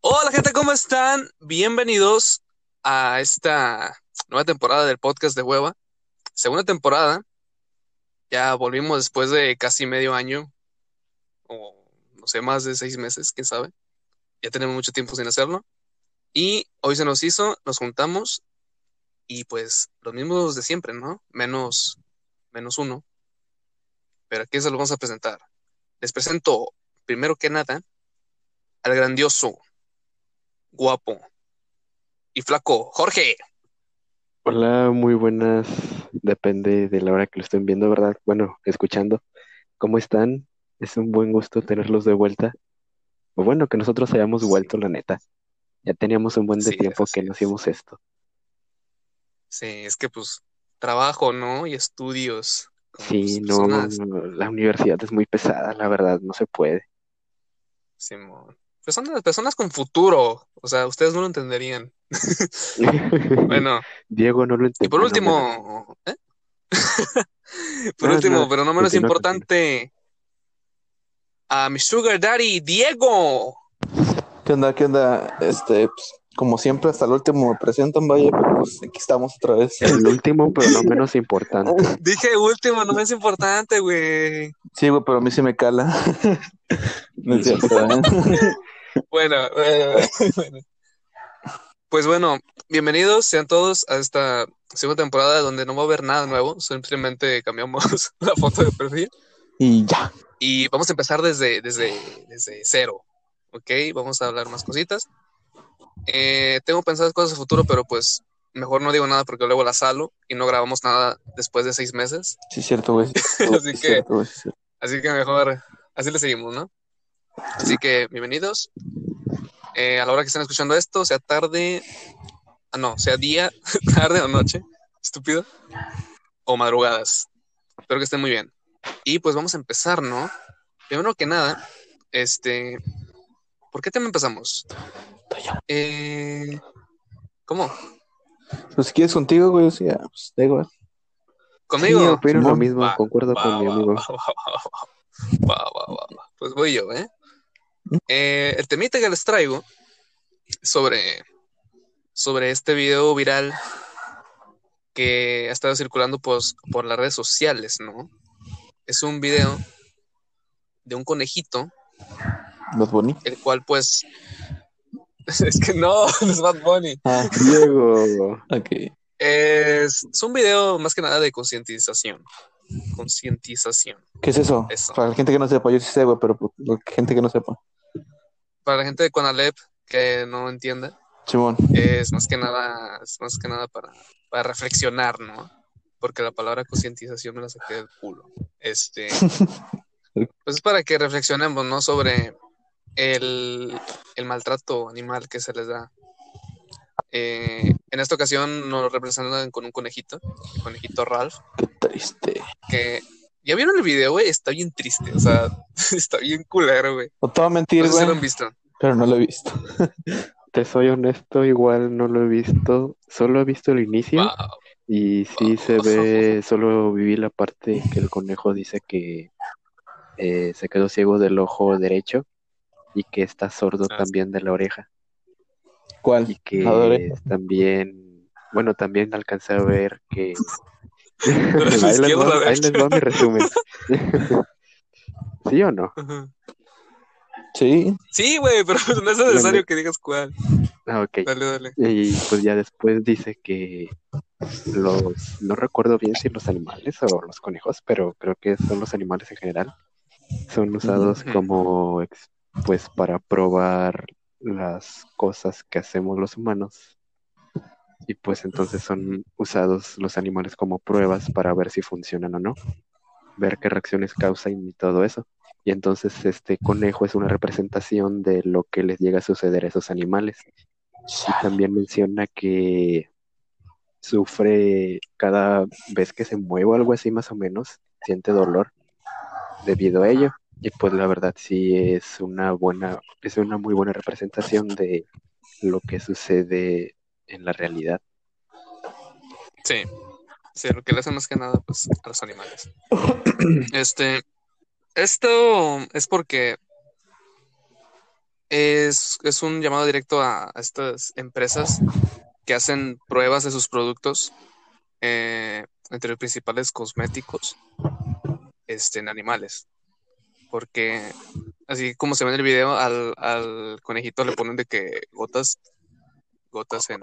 Hola gente, ¿cómo están? Bienvenidos a esta nueva temporada del podcast de Hueva. Segunda temporada. Ya volvimos después de casi medio año, o no sé, más de seis meses, quién sabe. Ya tenemos mucho tiempo sin hacerlo. Y hoy se nos hizo, nos juntamos y pues los mismos de siempre, ¿no? Menos, menos uno. Pero aquí se lo vamos a presentar. Les presento, primero que nada, al grandioso, guapo y flaco, Jorge. Hola, muy buenas. Depende de la hora que lo estén viendo, ¿verdad? Bueno, escuchando. ¿Cómo están? Es un buen gusto tenerlos de vuelta. O bueno, que nosotros hayamos vuelto, la neta. Ya teníamos un buen de Sí, tiempo que no hacíamos esto. Sí, es que pues trabajo, ¿no? Y estudios. Sí, pues, no, la universidad es muy pesada, la verdad, no se puede. Simón. Personas, personas con futuro. O sea, ustedes no lo entenderían. Bueno, Diego no lo y por entendió, no me- último, ¿eh? Por No, último, no, pero no menos importante, a mi sugar daddy, Diego. ¿Qué onda? ¿Qué onda? Este, pues, como siempre, hasta el último me presentan, vaya, pero pues aquí estamos otra vez. El último, pero no menos importante. Dije último, no es importante, güey. Sí, güey, pero a mí sí me cala. No es cierto, ¿eh? Bueno, bueno, bueno. Pues bueno, bienvenidos sean todos a esta segunda temporada donde no va a haber nada nuevo, simplemente cambiamos la foto de perfil Y ya. y vamos a empezar desde, desde, desde cero, ¿ok? Vamos a hablar más cositas. Eh, tengo pensadas cosas a futuro, pero pues mejor no digo nada porque luego la salo y no grabamos nada después de seis meses, Sí, cierto, güey. Así sí, que- sí, cierto. así que mejor así le seguimos, ¿no? Así que bienvenidos. Eh, a la hora que estén escuchando esto, sea tarde, ah, no, sea día, tarde o noche, estúpido, o madrugadas. Espero que estén muy bien. Y pues vamos a empezar, ¿no? Primero que nada, este, ¿por qué tema empezamos? Eh, ¿cómo? Pues si quieres contigo, güey, o sea, pues da igual. ¿Conmigo? Sí, opino lo mismo, Va, concuerdo Va, con mi amigo. va, va, va, va, va, va, va. Pues voy yo, ¿eh? Eh, el temita que les traigo sobre, sobre este video viral que ha estado circulando pues, por las redes sociales, ¿no? Es un video de un conejito, Más bonito. el cual pues... Es que no, no es Bad Bunny. Ah, Diego, ok. Es, es un video más que nada de concientización. Concientización. ¿Qué es eso? Eso. Para la gente que no sepa, yo sí sé, güey, pero la gente que no sepa. Para la gente de Conalep que no entienda, Simón. es más que nada, es más que nada para, para reflexionar, ¿no? Porque la palabra concientización me la saqué del culo. Este, pues es para que reflexionemos, ¿no? Sobre el, el maltrato animal que se les da. Eh, en esta ocasión nos representan con un conejito, el conejito Ralph, Qué triste. que ya vieron el video, güey, está bien triste, o sea, está bien culero, güey. No te voy a mentir, No sé si güey, lo han visto. pero no lo he visto. te soy honesto, igual no lo he visto, solo he visto el inicio. Wow. Y sí se ve, solo viví la parte que el conejo dice que eh, se quedó ciego del ojo derecho y que está sordo Ah, también de la oreja ¿Cuál? y que La de oreja. también, bueno, también alcancé a ver que... ahí, les va, ahí les derecha? va mi resumen. ¿Sí o no? Ajá. Sí. Sí, güey, pero no es necesario que digas cuál. Ah, ok. Dale, dale. Y pues ya después dice que los, no recuerdo bien si los animales o los conejos, pero creo que son los animales en general, son usados como, ex- pues, para probar las cosas que hacemos los humanos. Y pues entonces son usados los animales como pruebas para ver si funcionan o no, ver qué reacciones causan y todo eso. Y entonces este conejo es una representación de lo que les llega a suceder a esos animales. Y también menciona que sufre cada vez que se mueve o algo así más o menos, siente dolor debido a ello. Y pues la verdad sí es una buena, es una muy buena representación de lo que sucede en la realidad. Sí. Sí, lo que le hacen más que nada, pues, a los animales. Este, esto es porque es, es un llamado directo a, a estas empresas que hacen pruebas de sus productos, eh, entre los principales cosméticos, este, en animales. Porque, así como se ve en el video, al, al conejito le ponen de que gotas, gotas en,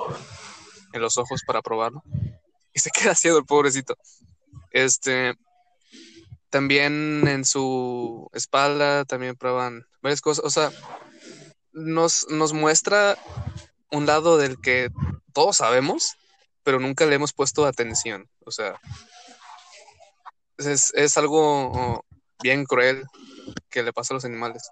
en los ojos para probarlo. Y se queda ciego el pobrecito. Este, también en su espalda también prueban varias cosas. O sea, nos, nos muestra un lado del que todos sabemos, pero nunca le hemos puesto atención. O sea, es, es algo bien cruel que le pasa a los animales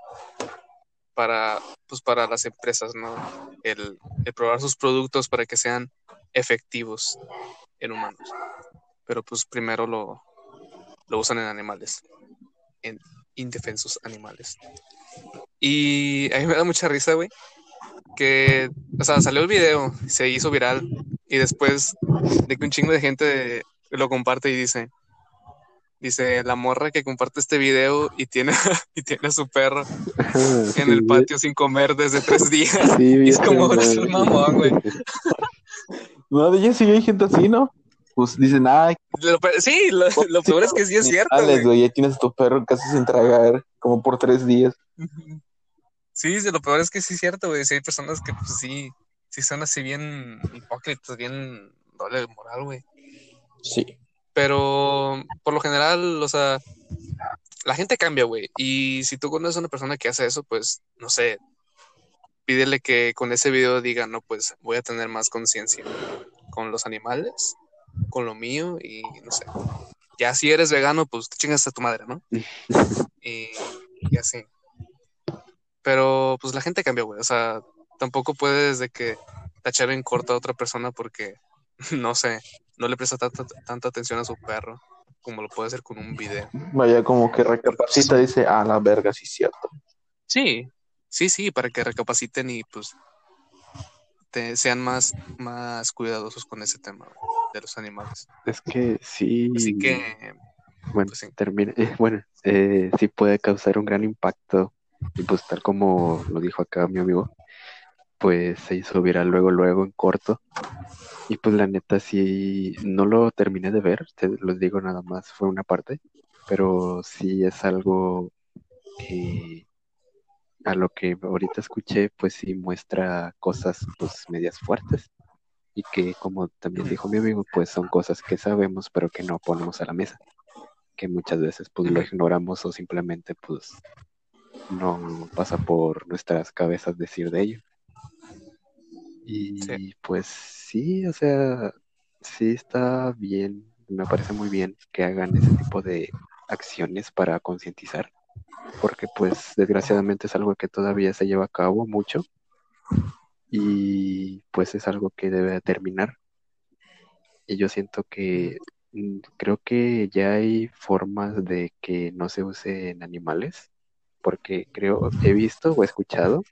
para, pues para las empresas, ¿no? El, probar sus productos para que sean efectivos en humanos. Pero pues primero lo, lo usan en animales, en indefensos animales. Y a mí me da mucha risa, güey, que, o sea, salió el video, se hizo viral y después de un chingo de gente lo comparte y dice, dice, la morra que comparte este video y tiene, y tiene a su perro en el patio sin comer desde tres días. Sí, Y es como, es un mamón, güey. No, de ellos sí hay gente así, ¿no? Pues dicen, ay, Lo sí, lo, lo peor es que sí es cierto, Alex, güey. ya tienes a tu perro casi sin tragar, como por tres días. Sí, sí, lo peor es que sí es cierto, güey. Sí hay personas que pues sí, sí son así bien hipócritas, bien doble moral, güey. Sí. Pero por lo general, o sea, la gente cambia, güey. Y si tú conoces a una persona que hace eso, pues, no sé, pídele que con ese video diga, no, pues voy a tener más conciencia con los animales, con lo mío y no sé. Ya si eres vegano, pues te chingas a tu madre, ¿no? Y, y así. Pero pues la gente cambia, güey. O sea, tampoco puedes de que tachar en corto a otra persona porque, no sé, no le presta tanta, tanta atención a su perro como lo puede hacer con un video. Vaya, como que recapacita, dice, ah, la verga, sí, cierto. Sí, sí, sí, para que recapaciten y pues te, sean más, más cuidadosos con ese tema de los animales. Es que sí. Así que, Bueno, pues sí. termina, eh, bueno, eh, sí puede causar un gran impacto. Y pues tal como lo dijo acá mi amigo, pues se hizo viral luego, luego en corto. Y pues la neta sí, no lo terminé de ver, te los digo nada más, fue una parte, pero sí es algo que a lo que ahorita escuché, pues sí muestra cosas pues medias fuertes. Y que como también dijo mi amigo, pues son cosas que sabemos, pero que no ponemos a la mesa que muchas veces pues lo ignoramos o simplemente pues no pasa por nuestras cabezas decir de ello. Y pues sí, o sea, sí está bien, me parece muy bien que hagan ese tipo de acciones para concientizar, porque pues desgraciadamente es algo que todavía se lleva a cabo mucho y pues es algo que debe terminar. Y yo siento que mm, creo que ya hay formas de que no se use en animales, porque creo, he visto o escuchado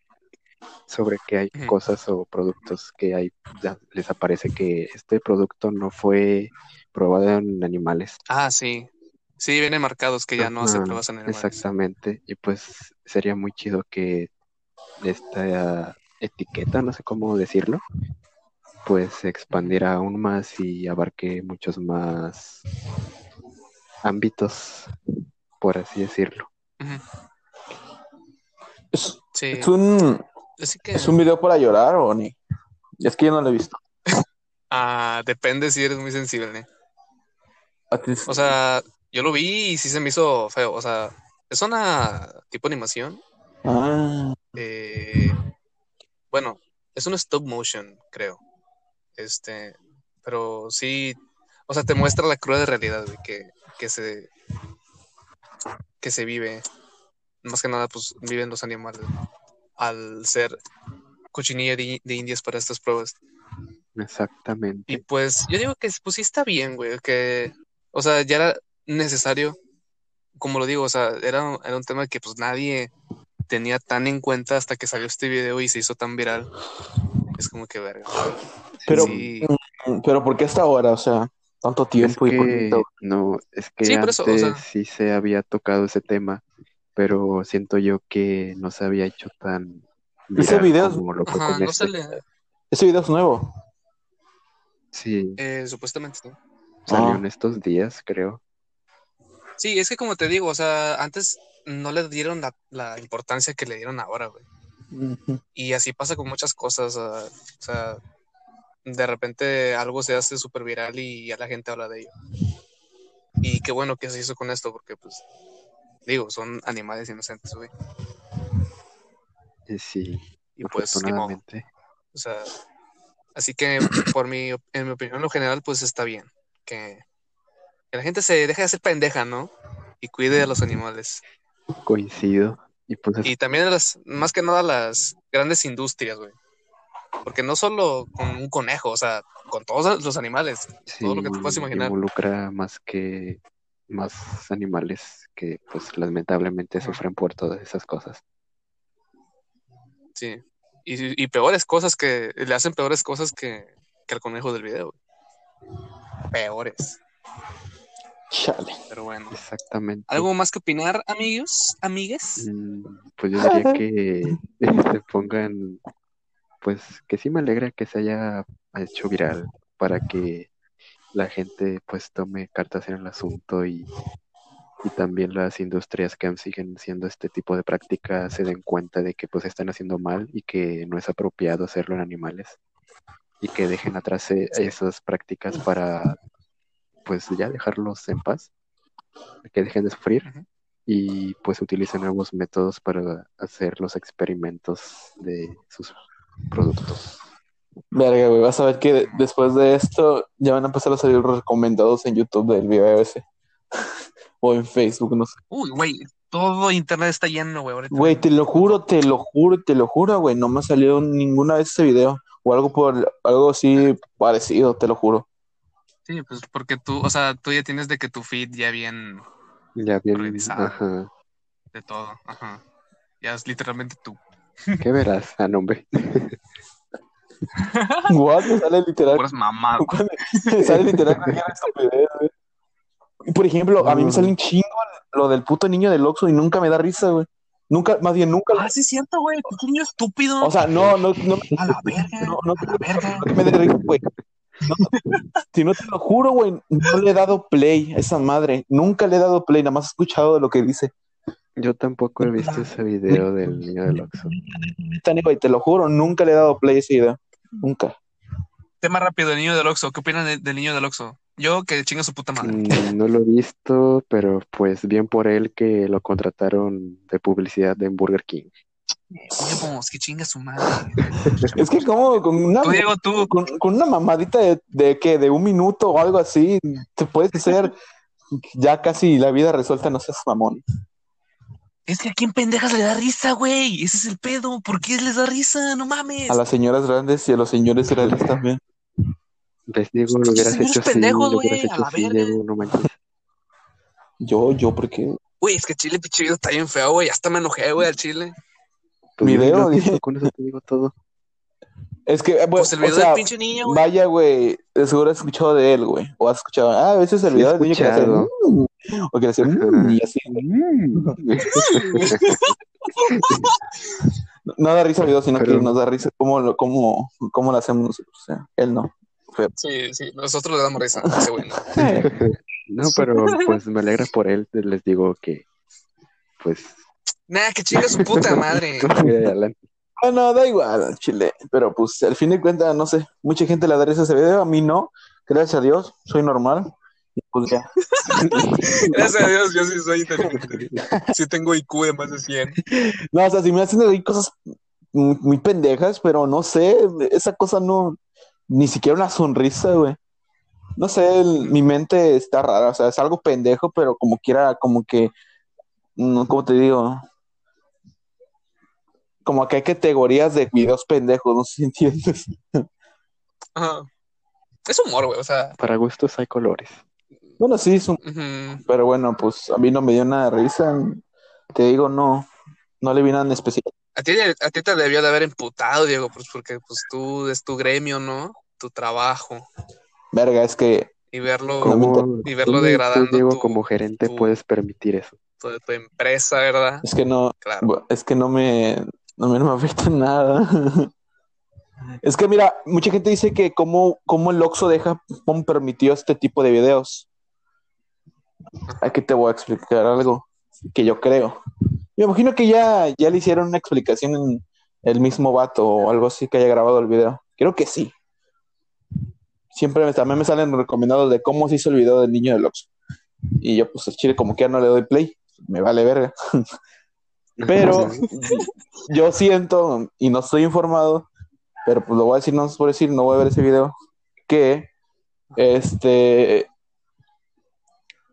sobre que hay cosas o productos que hay, ya les aparece que este producto no fue probado en animales. Ah, sí. Sí, vienen marcados que ya no hace Ajá, pruebas en animales. Exactamente, y pues sería muy chido que esta etiqueta, no sé cómo decirlo, pues se expandiera aún más y abarque muchos más ámbitos, por así decirlo. Ujú. ¿Es, Sí. es un, Así que ¿Es un video para llorar o ni? Es que yo no lo he visto. ah, depende si eres muy sensible. ¿A ti? O sea, yo lo vi y sí se me hizo feo. O sea, es una tipo animación. Ah, eh, bueno, es un stop motion, creo. Este, pero sí, o sea, te muestra la cruda realidad güey, que, que se que se vive. Más que nada, pues viven los animales al ser cochinilla de, de indias para estas pruebas. Y Exactamente. pues yo digo que pues sí está bien, güey, que, o sea, ya era necesario, como lo digo, o sea, era, era un tema que pues nadie tenía tan en cuenta hasta que salió este video y se hizo tan viral. Es como que verga. pero, Sí, mm, pero ¿por qué hasta ahora? O sea, Tanto Es tiempo y poquito. no, es que Sí, por eso, o antes sea- sí se había tocado ese tema, pero siento yo que no se había hecho tan Ese video es- como lo fue Ajá, con no se este. le... Ese video es nuevo. Sí, eh, supuestamente, ¿no? salió Ah. en estos días, creo. Sí, es que como te digo, o sea, antes no le dieron la, la importancia que le dieron ahora, güey. Y así pasa con muchas cosas. o sea, de repente algo se hace súper viral y ya la gente habla de ello. Y qué bueno que se hizo con esto, porque pues, digo, son animales inocentes, güey. Eh, sí, Y pues, afortunadamente. O sea, así que por mi, en mi opinión, en lo general, pues está bien. Que, que la gente se deje de hacer pendeja, ¿no? Y cuide a los animales. Coincido. Y pues es- Y también las, más que nada las grandes industrias, güey. Porque no solo con un conejo, o sea, con todos los animales, todo lo que te puedas imaginar. involucra más que más animales que pues lamentablemente sufren por todas esas cosas. Sí. Y, y peores cosas que le hacen peores cosas que, que al conejo del video. Peores. Chale. Pero bueno. Exactamente. ¿Algo más que opinar, amigos? ¿Amigues? Mm, Pues yo diría que se pongan, pues que sí me alegra que se haya hecho viral para que la gente pues tome cartas en el asunto y, y también las industrias que siguen haciendo este tipo de prácticas se den cuenta de que pues están haciendo mal y que no es apropiado hacerlo en animales y que dejen atrás eh, esas prácticas para pues ya dejarlos en paz, que dejen de sufrir y pues utilicen nuevos métodos para hacer los experimentos de sus productos. Verga, güey. Vas a ver que después de esto ya van a empezar a salir los recomendados en YouTube del video ese. o en Facebook, no sé. Uy, güey, todo internet está lleno, güey. ahorita. Güey, te lo juro, te lo juro, te lo juro, güey. No me ha salido ninguna vez ese video. O algo por algo así parecido, te lo juro. Sí, pues porque tú, o sea, tú ya tienes de que tu feed ya bien Ya bien, Revisado. ajá. de todo. Ajá. Ya es literalmente tú. ¿Qué verás? Ah, no, hombre. What? Me sale literal. Puras mamadas. Me sale literal cualquier estupidez, güey. Y, Por ejemplo, a mí me sale un chingo lo del puto niño del Oxxo y nunca me da risa, güey. Nunca, más bien nunca. Ah, sí, es cierto, güey. Qué niño estúpido. O sea, no, no, no. a la verga. No, no, a la verga. no que me dé risa, güey. No, si no te lo juro, güey, no le he dado play a esa madre. Nunca le he dado play, nada más he escuchado lo que dice. Yo tampoco he visto ese video del niño del Oxxo. Te lo juro, nunca le he dado play a ese video. Nunca. Tema rápido, el niño del Oxxo. ¿Qué opinan de- del niño del Oxxo? Yo que chinga su puta madre. Mm, No lo he visto, pero pues bien por él que lo contrataron de publicidad de Burger King. Huevos, que chinga su madre. Es que como con una, Tú, Diego, tú. con, con una mamadita de, de que de un minuto o algo así, te puedes hacer ya casi la vida resuelta, no seas mamón. Es que a quién pendejas le da risa, güey. Ese es el pedo. ¿Por qué les da risa? No mames. A las señoras grandes y a los señores grandes también. ¿Ves, Diego? Lo Pinches hubieras hecho así, pendejos, lo hubieras güey, a hecho la así, verga. Diego, no manches. Yo, yo, porque Güey, es que Chile, pinche está bien feo, güey. Hasta me enojé, güey, al Chile. Pues Video, lo dije. con eso te digo todo. Es que, eh, Pues el o video sea, del pinche niño, güey. vaya, güey, de seguro has escuchado de él, güey. O has escuchado, ah, a veces el video del niño que hace, escuchado. "Mm", o que le hace, "Mm", y así. No da risa el video, sino Pero- que nos da risa cómo lo, cómo, cómo lo hacemos nosotros. O sea, él no. Sí, sí, nosotros le damos risa a ese güey. ¿no? No, pero pues me alegra por él. Les digo que, pues, Nah, que chinga su puta madre. adelante. Ah, da igual, al chile. Pero pues al fin de cuentas, no sé, mucha gente le da risa a ese video, a mí no. Gracias a Dios, soy normal. Pues ya. Gracias a Dios, yo sí soy inteligente. Sí tengo IQ de más de 100. No, o sea, si me hacen reír cosas muy, muy pendejas, pero no sé, esa cosa no, ni siquiera una sonrisa, güey. No sé, el- mi mente está rara, o sea, es algo pendejo, pero como quiera, como que, no, ¿cómo te digo? Como que hay categorías de videos pendejos, no sé si entiendes. Ajá. Es humor, güey, o sea. Para gustos hay colores. Bueno, sí, es un- pero bueno, pues a mí no me dio nada de risa. Te digo, no, no le vi nada en especial. A ti, a ti te debió de haber emputado, Diego, pues porque pues tú es tu gremio, ¿no? Tu trabajo. Verga, es que y verlo, ¿Cómo, y verlo cómo tú, degradando Diego, tu, como gerente, tu- puedes permitir eso? tu, tu empresa, ¿verdad? Es que no, Claro. es que no me, no me, no me afecta nada. Es que mira, mucha gente dice que cómo, cómo el Oxxo deja, cómo permitió este tipo de videos. Aquí te voy a explicar algo que yo creo. Me imagino que ya, ya le hicieron una explicación en el mismo vato o algo así que haya grabado el video. Creo que sí. Siempre también me salen recomendados de cómo se hizo el video del niño del Oxxo. Y yo, pues, chile, como que ya no le doy play. Me vale verga. Pero yo siento, y no estoy informado, pero pues lo voy a decir, no por decir, no voy a ver ese video, que este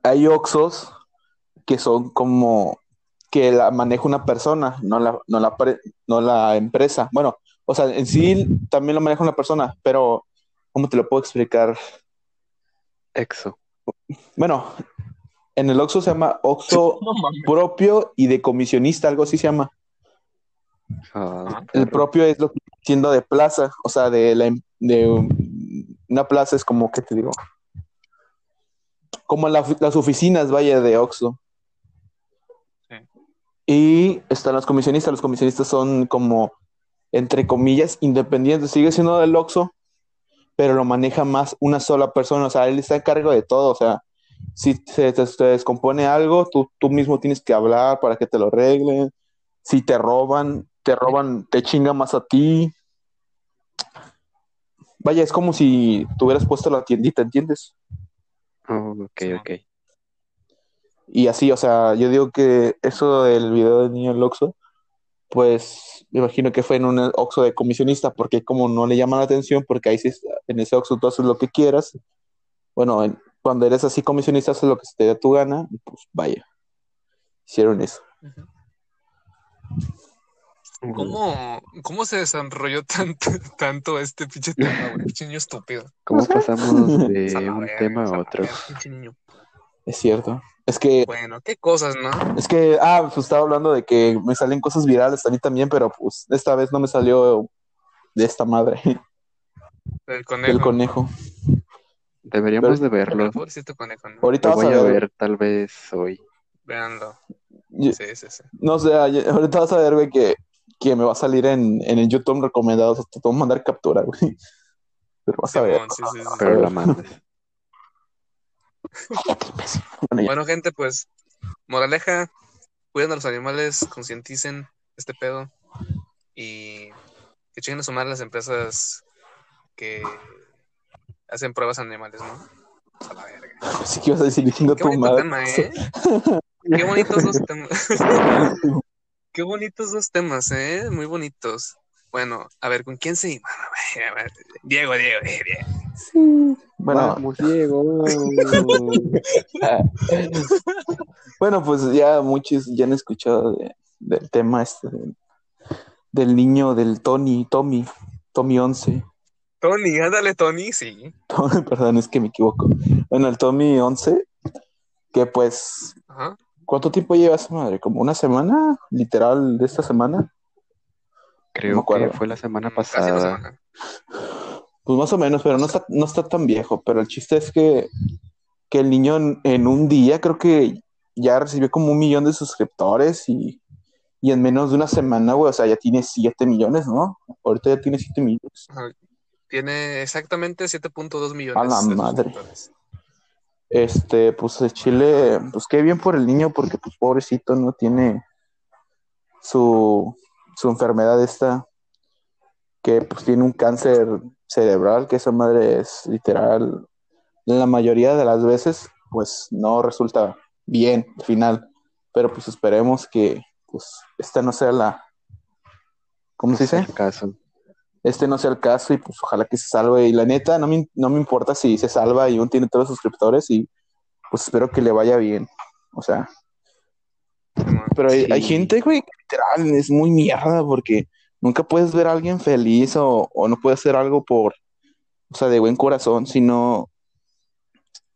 hay Oxos que son como que la maneja una persona, no la, no la, no la empresa. Bueno, o sea, en sí también lo maneja una persona, pero ¿cómo te lo puedo explicar? Exo. Bueno, en el Oxxo se llama Oxxo No propio y de comisionista, algo así se llama. Ah, Ajá. El propio es lo que siendo de plaza, o sea, de la em- de una plaza es como, ¿qué te digo? Como la- las oficinas, vaya, de Oxxo. Sí. Y están los comisionistas, los comisionistas son como, entre comillas, independientes, sigue siendo del Oxxo, pero lo maneja más una sola persona, o sea, él está a cargo de todo, o sea, si se te, te descompone algo, tú, tú mismo tienes que hablar para que te lo arreglen, si te roban, te roban, te chinga más a ti. Vaya, es como si tuvieras puesto la tiendita, ¿entiendes? Oh, ok, ok. Y así, o sea, yo digo que eso del video del niño del Oxxo, pues me imagino que fue en un Oxxo de comisionista, porque como no le llama la atención, porque ahí sí, en ese Oxxo tú haces lo que quieras. Bueno, en- cuando eres así comisionista, haces lo que se te dé tu gana, y pues vaya, hicieron eso. ¿Cómo, ¿Cómo se desarrolló tanto, tanto este pinche tema, güey? Pinche niño estúpido. ¿Cómo pasamos de un tema a otro? niño. Es cierto. Es que Bueno, qué cosas, ¿no? Es que, ah, pues estaba hablando de que me salen cosas virales a mí también, pero pues esta vez no me salió de esta madre, El conejo. del conejo. Deberíamos Pero- de verlo. Pobrecito conejo, ¿no? Ahorita Lo vas voy a a ver, ver tal vez hoy. Véanlo. Yo- Sí, sí, sí. no sé, ahorita vas a ver, güey, que, que me va a salir en, en el YouTube recomendados, hasta te voy a mandar captura, güey. Pero vas a ver. Simón, sí, sí, sí. Pero la mandes. Bueno, gente, pues, moraleja, cuiden a los animales, concienticen este pedo y que chinguen a su madre las empresas que hacen pruebas animales, ¿no? A la verga. Sí que ibas a decir diciendo Qué tu bonito madre. tema, ¿eh? Qué bonitos dos temas. Qué bonitos dos temas, ¿eh? Muy bonitos. Bueno, a ver, ¿con quién ver, Diego, Diego, eh, Diego. Sí. Bueno, Vamos, Diego. bueno, pues ya muchos ya han escuchado de- del tema este del, del niño del Tony, Tommy, Tommy 11. Tony, ándale, Tony, sí. Perdón, es que me equivoco. Bueno, el Tommy 11, que pues, Ajá. ¿cuánto tiempo lleva esa madre? ¿Como una semana? Literal, de esta semana. Creo que fue la semana pasada. semana. Pues más o menos, pero no está, no está tan viejo. Pero el chiste es que, que el niño en, en un día creo que ya recibió como un millón de suscriptores y, y en menos de una semana, güey, o sea, ya tiene 7 millones, ¿no? Ahorita ya tiene 7 millones. Ajá. Tiene exactamente 7.2 millones A la de madre. Este, pues el Chile, pues qué bien por el niño, porque pues pobrecito no tiene su, su enfermedad esta, que pues tiene un cáncer cerebral, que esa madre es literal, la mayoría de las veces, pues no resulta bien al final, pero pues esperemos que pues esta no sea la, ¿cómo se dice? El caso. Este no sea el caso y pues ojalá que se salve. Y la neta, no me, no me importa si se salva y aún tiene todos los suscriptores y pues espero que le vaya bien. O sea, pero hay, Sí. hay gente, güey, que literal es muy mierda porque nunca puedes ver a alguien feliz o, o no puedes hacer algo por, o sea, de buen corazón, sino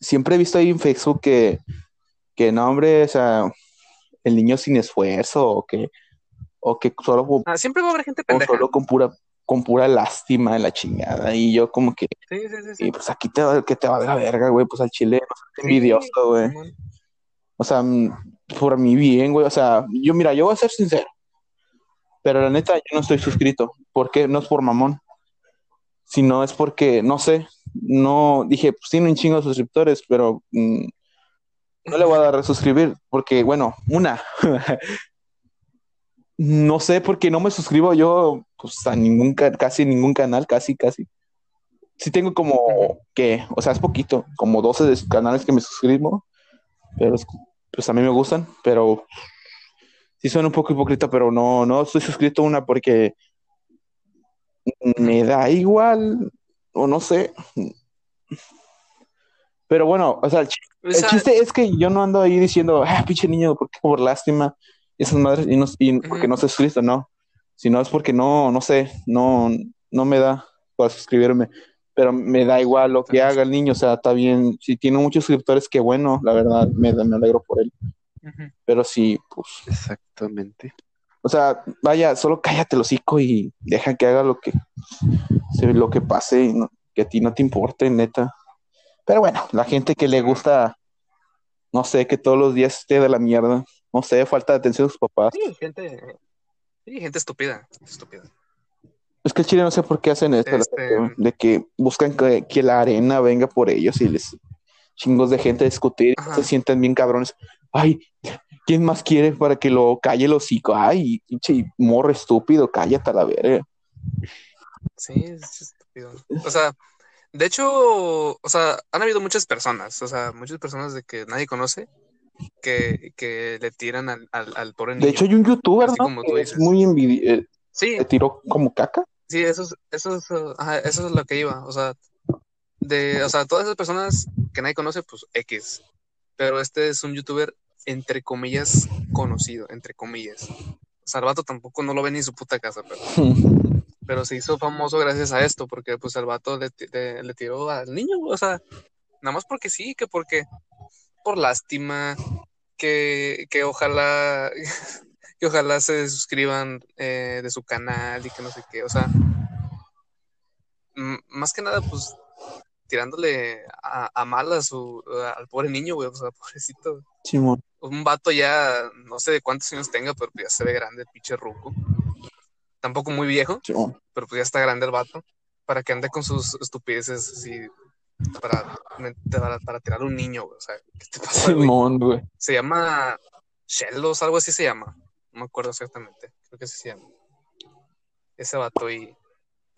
siempre he visto ahí en Facebook que, que no, hombre, o sea, el niño sin esfuerzo o que, o que solo, Ah, siempre va a haber gente o solo con pura con pura lástima en la chingada. Y yo como que, Sí, sí, sí. y pues aquí te va, que te va de la verga, güey, pues al chile, no seas envidioso, güey. O sea, mm, por mi bien, güey. O sea, yo, mira, yo voy a ser sincero. Pero la neta, yo no estoy suscrito. ¿Por qué? No es por mamón. Sino es porque, no sé, no, dije, pues tiene un chingo de suscriptores, pero mm, no le voy a dar a suscribir. Porque, bueno, una, no sé, porque no me suscribo yo, pues a ningún, ca- casi ningún canal, casi, casi. Sí tengo como, que, o sea, es poquito, como 12 de canales que me suscribo, pero es- pues a mí me gustan, pero sí suena un poco hipócrita, pero no, no estoy suscrito a una porque me da igual, o no sé. Pero bueno, o sea, el, ch- O el sea, chiste es que yo no ando ahí diciendo, ah, pinche niño, ¿por qué por lástima? Esas madres, y, no, y porque Ujú. no estoy suscrito, no. Sino es porque no, no sé, no, no me da para suscribirme. Pero me da igual lo que haga el niño, o sea, está bien. Si tiene muchos suscriptores, qué bueno, la verdad, me, da- me alegro por él. Pero sí, pues, Exactamente. o sea, vaya, solo cállate el hocico y deja que haga lo que, se- lo que pase y no- que a ti no te importe, neta. Pero bueno, la gente que le gusta, no sé, que todos los días esté de la mierda, no sé, falta de atención a sus papás. Sí, gente, sí, gente estúpida, estúpida. Es que el chile no sé por qué hacen esto, Este- de que buscan que, que la arena venga por ellos y les chingos de gente a discutir, Ajá. se sienten bien cabrones. Ay, ¿quién más quiere para que lo calle el hocico? Ay, pinche morro estúpido, cállate a la verga. Sí, es estúpido. O sea, de hecho, o sea, han habido muchas personas, o sea, muchas personas de que nadie conoce que, que le tiran al, al, al pobre niño. De hecho, hay un youtuber, Así ¿no? como tú Que es dices. muy envidioso. sí, ¿Le tiró como caca? sí, eso es, eso es, ajá, eso es lo que iba. O sea, de, o sea, todas esas personas que nadie conoce, pues X. Pero este es un youtuber, entre comillas, conocido, entre comillas. O sea, el vato tampoco no lo ve ni en su puta casa, pero. pero se hizo famoso gracias a esto, porque pues el vato le, le- le tiró al niño, o sea, nada más porque sí, que porque por lástima, que, que ojalá, que ojalá se suscriban eh, de su canal y que no sé qué, o sea, más que nada, pues tirándole a, a mal a su, al pobre niño, güey, o sea, pobrecito, Simón. un vato ya, no sé de cuántos años tenga, pero ya se ve grande el pinche ruco, tampoco muy viejo, Simón. pero pues ya está grande el vato, para que ande con sus estupideces así, para, para, para tirar a un niño, güey. O sea, ¿qué te pasa, güey? Simón, güey. Se llama Shellos, algo así se llama. No me acuerdo exactamente, creo que así se llama. Ese vato y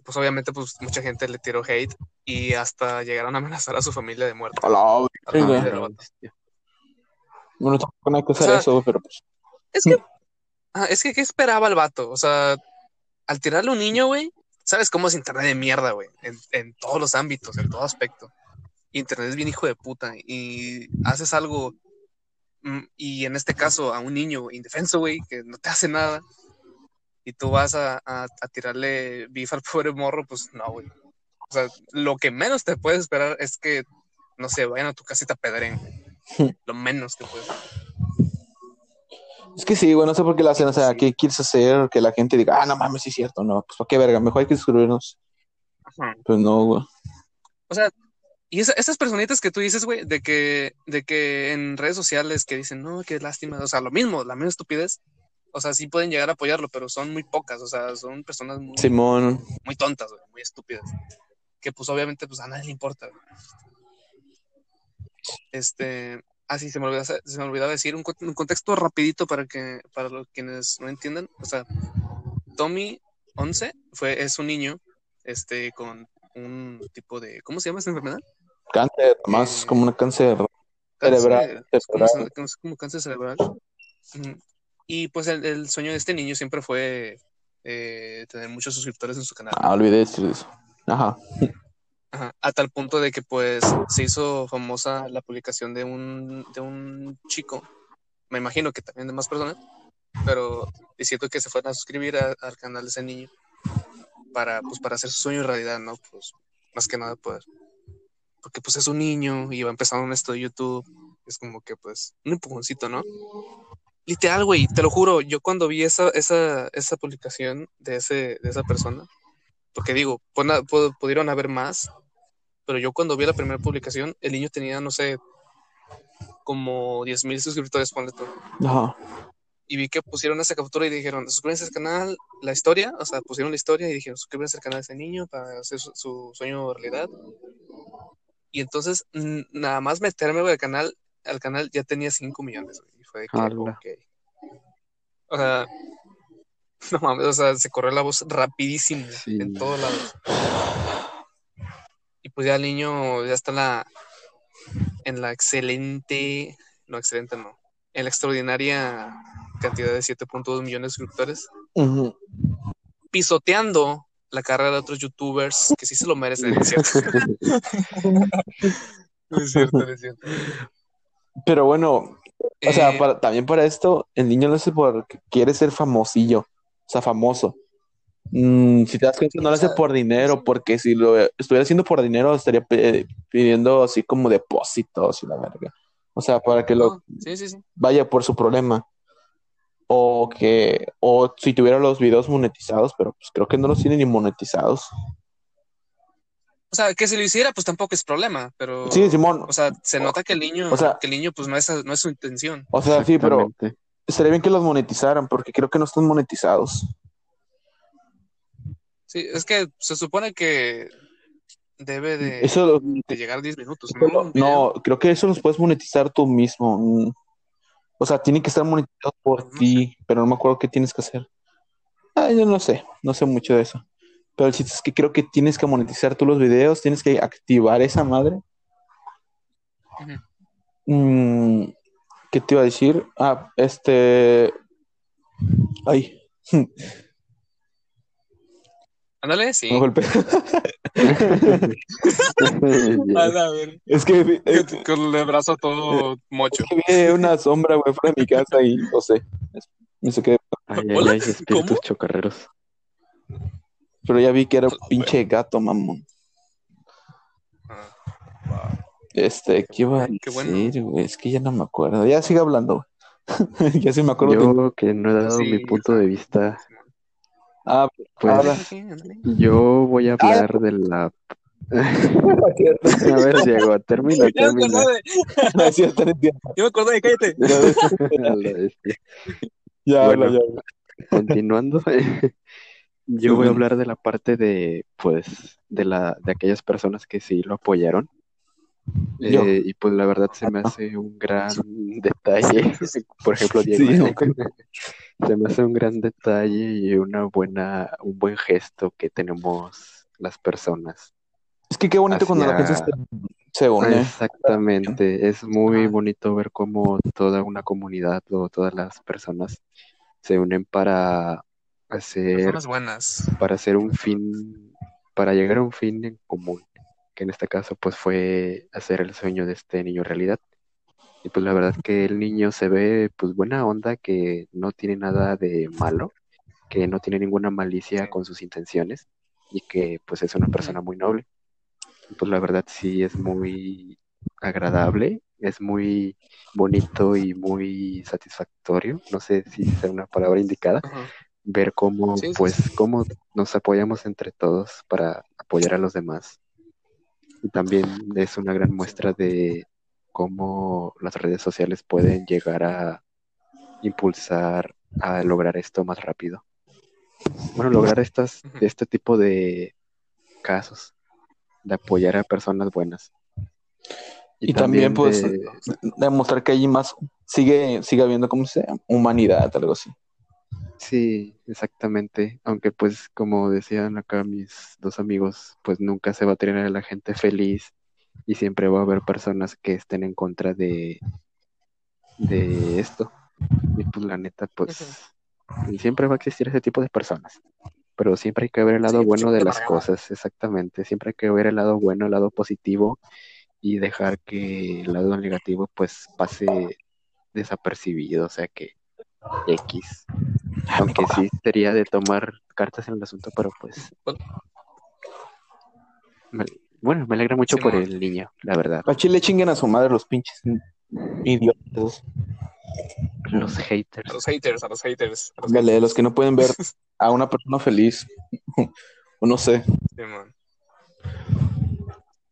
pues obviamente pues mucha gente le tiró hate y hasta llegaron a amenazar a su familia de muerte. A la A la verga. familia del vato. Bueno, tampoco no hay que hacer O sea, eso, pero pues. Es que, es que, ¿qué esperaba el vato? O sea, al tirarle a un niño, güey, ¿sabes cómo es internet de mierda, güey? En, en todos los ámbitos, en todo aspecto. Internet es bien hijo de puta y haces algo, mm, y en este caso a un niño indefenso, güey, que no te hace nada, y tú vas a, a- a tirarle bif al pobre morro, pues no, güey. O sea, lo que menos te puedes esperar es que, no sé, vayan a tu apedreen, güey. Lo menos que puedes. Es que sí, güey, no sé por qué lo hacen. O sea, ¿qué quieres hacer? Que la gente diga, ah, no mames, sí es cierto. No, pues para qué verga, mejor hay que suscribirnos. Ajá. Pues no, güey. O sea, y esa- esas personitas que tú dices, güey, de que, de que en redes sociales que dicen, no, qué lástima, o sea, lo mismo, la misma estupidez, o sea, sí pueden llegar a apoyarlo, pero son muy pocas, o sea, son personas muy, Simón. muy tontas, güey, muy estúpidas, que pues obviamente pues a nadie le importa. güey. Este, así se me olvidaba, se me olvidaba decir un, con- un contexto rapidito para que, para los quienes no entiendan, o sea, Tommy 11 fue, es un niño, este, con un tipo de, ¿cómo se llama esa enfermedad? Cáncer, más Eh, como una cáncer Cáncer, cerebral. como, cerebral. como cáncer cerebral. Y pues el, el sueño de este niño siempre fue eh, tener muchos suscriptores en su canal. Ah, olvidé decir eso. Ajá. Ajá. A tal punto de que pues se hizo famosa la publicación de un, de un chico, me imagino que también de más personas, pero diciendo que se fueran a suscribir a- al canal de ese niño para, pues, para hacer su sueño realidad, ¿no? Pues más que nada poder. Porque pues es un niño y va empezando en esto de YouTube, es como que pues un empujoncito, ¿no? Literal, güey, te lo juro, yo cuando vi esa, esa, esa publicación de, ese, de esa persona, Porque digo, pon- pu- pudieron haber más, pero yo cuando vi la primera publicación, el niño tenía, no sé, como 10 mil suscriptores, ponle tú. Ajá. Y vi que pusieron esa captura y dijeron, suscríbanse al canal, la historia, o sea, pusieron la historia y dijeron, suscríbanse al canal de ese niño para hacer su, su sueño realidad. Y entonces, nada más meterme güey, al canal, al canal ya tenía 5 millones, güey. Y fue de que, Ala. ok. O sea, no mames, o sea, se corrió la voz rapidísimo Sí. en todos lados. Y pues ya el niño ya está en la, en la excelente, no excelente, no, en la extraordinaria cantidad de 7.2 millones de suscriptores, Ujú. pisoteando la carrera de otros youtubers que sí se lo merecen, ¿no es cierto? No es cierto, no es cierto. Pero bueno, o sea, Eh, para- también para esto, el niño lo hace porque quiere ser famosillo, o sea, famoso. Mm, si te das cuenta, no lo hace por dinero, porque si lo estuviera haciendo por dinero, estaría pe- pidiendo así como depósitos y la verga. O sea, para que lo no, sí, sí, sí. vaya por su problema. O que, o si tuviera los videos monetizados, pero pues creo que no los tiene ni monetizados. O sea, que si lo hiciera, pues tampoco es problema, pero, Sí, Simón. o sea, se nota que el niño, O sea- que el niño, pues no es, no es su intención. O sea, sí, pero estaría bien que los monetizaran, porque creo que no están monetizados. Sí, es que se supone que debe de, Eso de llegar a 10 minutos, ¿no? no, creo que eso los puedes monetizar tú mismo. O sea, tienen que estar monetizados por No ti, pero no me acuerdo qué tienes que hacer. Ah, yo no sé, no sé mucho de eso. Pero el chiste es que creo que tienes que monetizar tú los videos, tienes que activar esa madre. Mm, ¿qué te iba a decir? Ah, este. Ay, Ándale, sí. me. A la ver. Es que, es Con el brazo todo mocho. que vi una sombra, güey, fuera de mi casa y no sé. No sé qué. Ay, ay, ay, espíritus ¿cómo? chocarreros. Pero ya vi que era un pinche gato, mamón. Ah, Este, ¿qué iba a Qué bueno. decir, güey? Es que ya no me acuerdo. Ya sigue hablando, güey. Ya sí me acuerdo. de- Yo que no he dado Sí, mi punto de vista, Ah, pues ándale. yo voy a hablar de la... A ver, Diego, termina, termina. de- no es cierto, no entiendo. ya me acordé, cállate. A la bestia. Ya Bueno. habla, ya habla. Continuando, yo voy a hablar de la parte de, pues, de la, de aquellas personas que sí lo apoyaron. Yo. Eh, y pues la verdad se me hace un gran detalle, por ejemplo, Diego, Sí, ¿no? ok. Se me hace un gran detalle y una buena, un buen gesto que tenemos las personas. Es que qué bonito cuando la gente se, se une. Exactamente, es muy bonito ver cómo toda una comunidad o todas las personas se unen para hacer Personas buenas. para hacer un fin, para llegar a un fin en común, que en este caso pues fue hacer el sueño de este niño realidad. Y pues la verdad que el niño se ve pues buena onda, que no tiene nada de malo, que no tiene ninguna malicia con sus intenciones y que pues es una persona muy noble. Y, pues la verdad sí es muy agradable, es muy bonito y muy satisfactorio, no sé si sea una palabra indicada, ver cómo, sí, pues, sí. cómo nos apoyamos entre todos para apoyar a los demás. Y también es una gran muestra de cómo las redes sociales pueden llegar a impulsar a lograr esto más rápido. Bueno, lograr estas, este tipo de casos, de apoyar a personas buenas. Y también, pues, de- Demostrar que allí más sigue, sigue habiendo, como sea, humanidad, algo así. Sí, exactamente. Aunque pues como decían acá mis dos amigos, pues nunca se va a tener a la gente feliz y siempre va a haber personas que estén en contra de, de esto. Y pues la neta, pues siempre va a existir ese tipo de personas. Pero siempre hay que ver el lado Sí, pues, bueno de las cosas, exactamente. Siempre hay que ver el lado bueno, el lado positivo y dejar que el lado negativo pues pase desapercibido, o sea que X. Aunque sí sería de tomar cartas en el asunto, pero pues. me- bueno, me alegra mucho por el niño, la verdad. A Chile chinguen a su madre los pinches idiotas. Los A haters. los haters, a los haters. a los Dale, los que no pueden ver a una persona feliz. O no sé. Simón.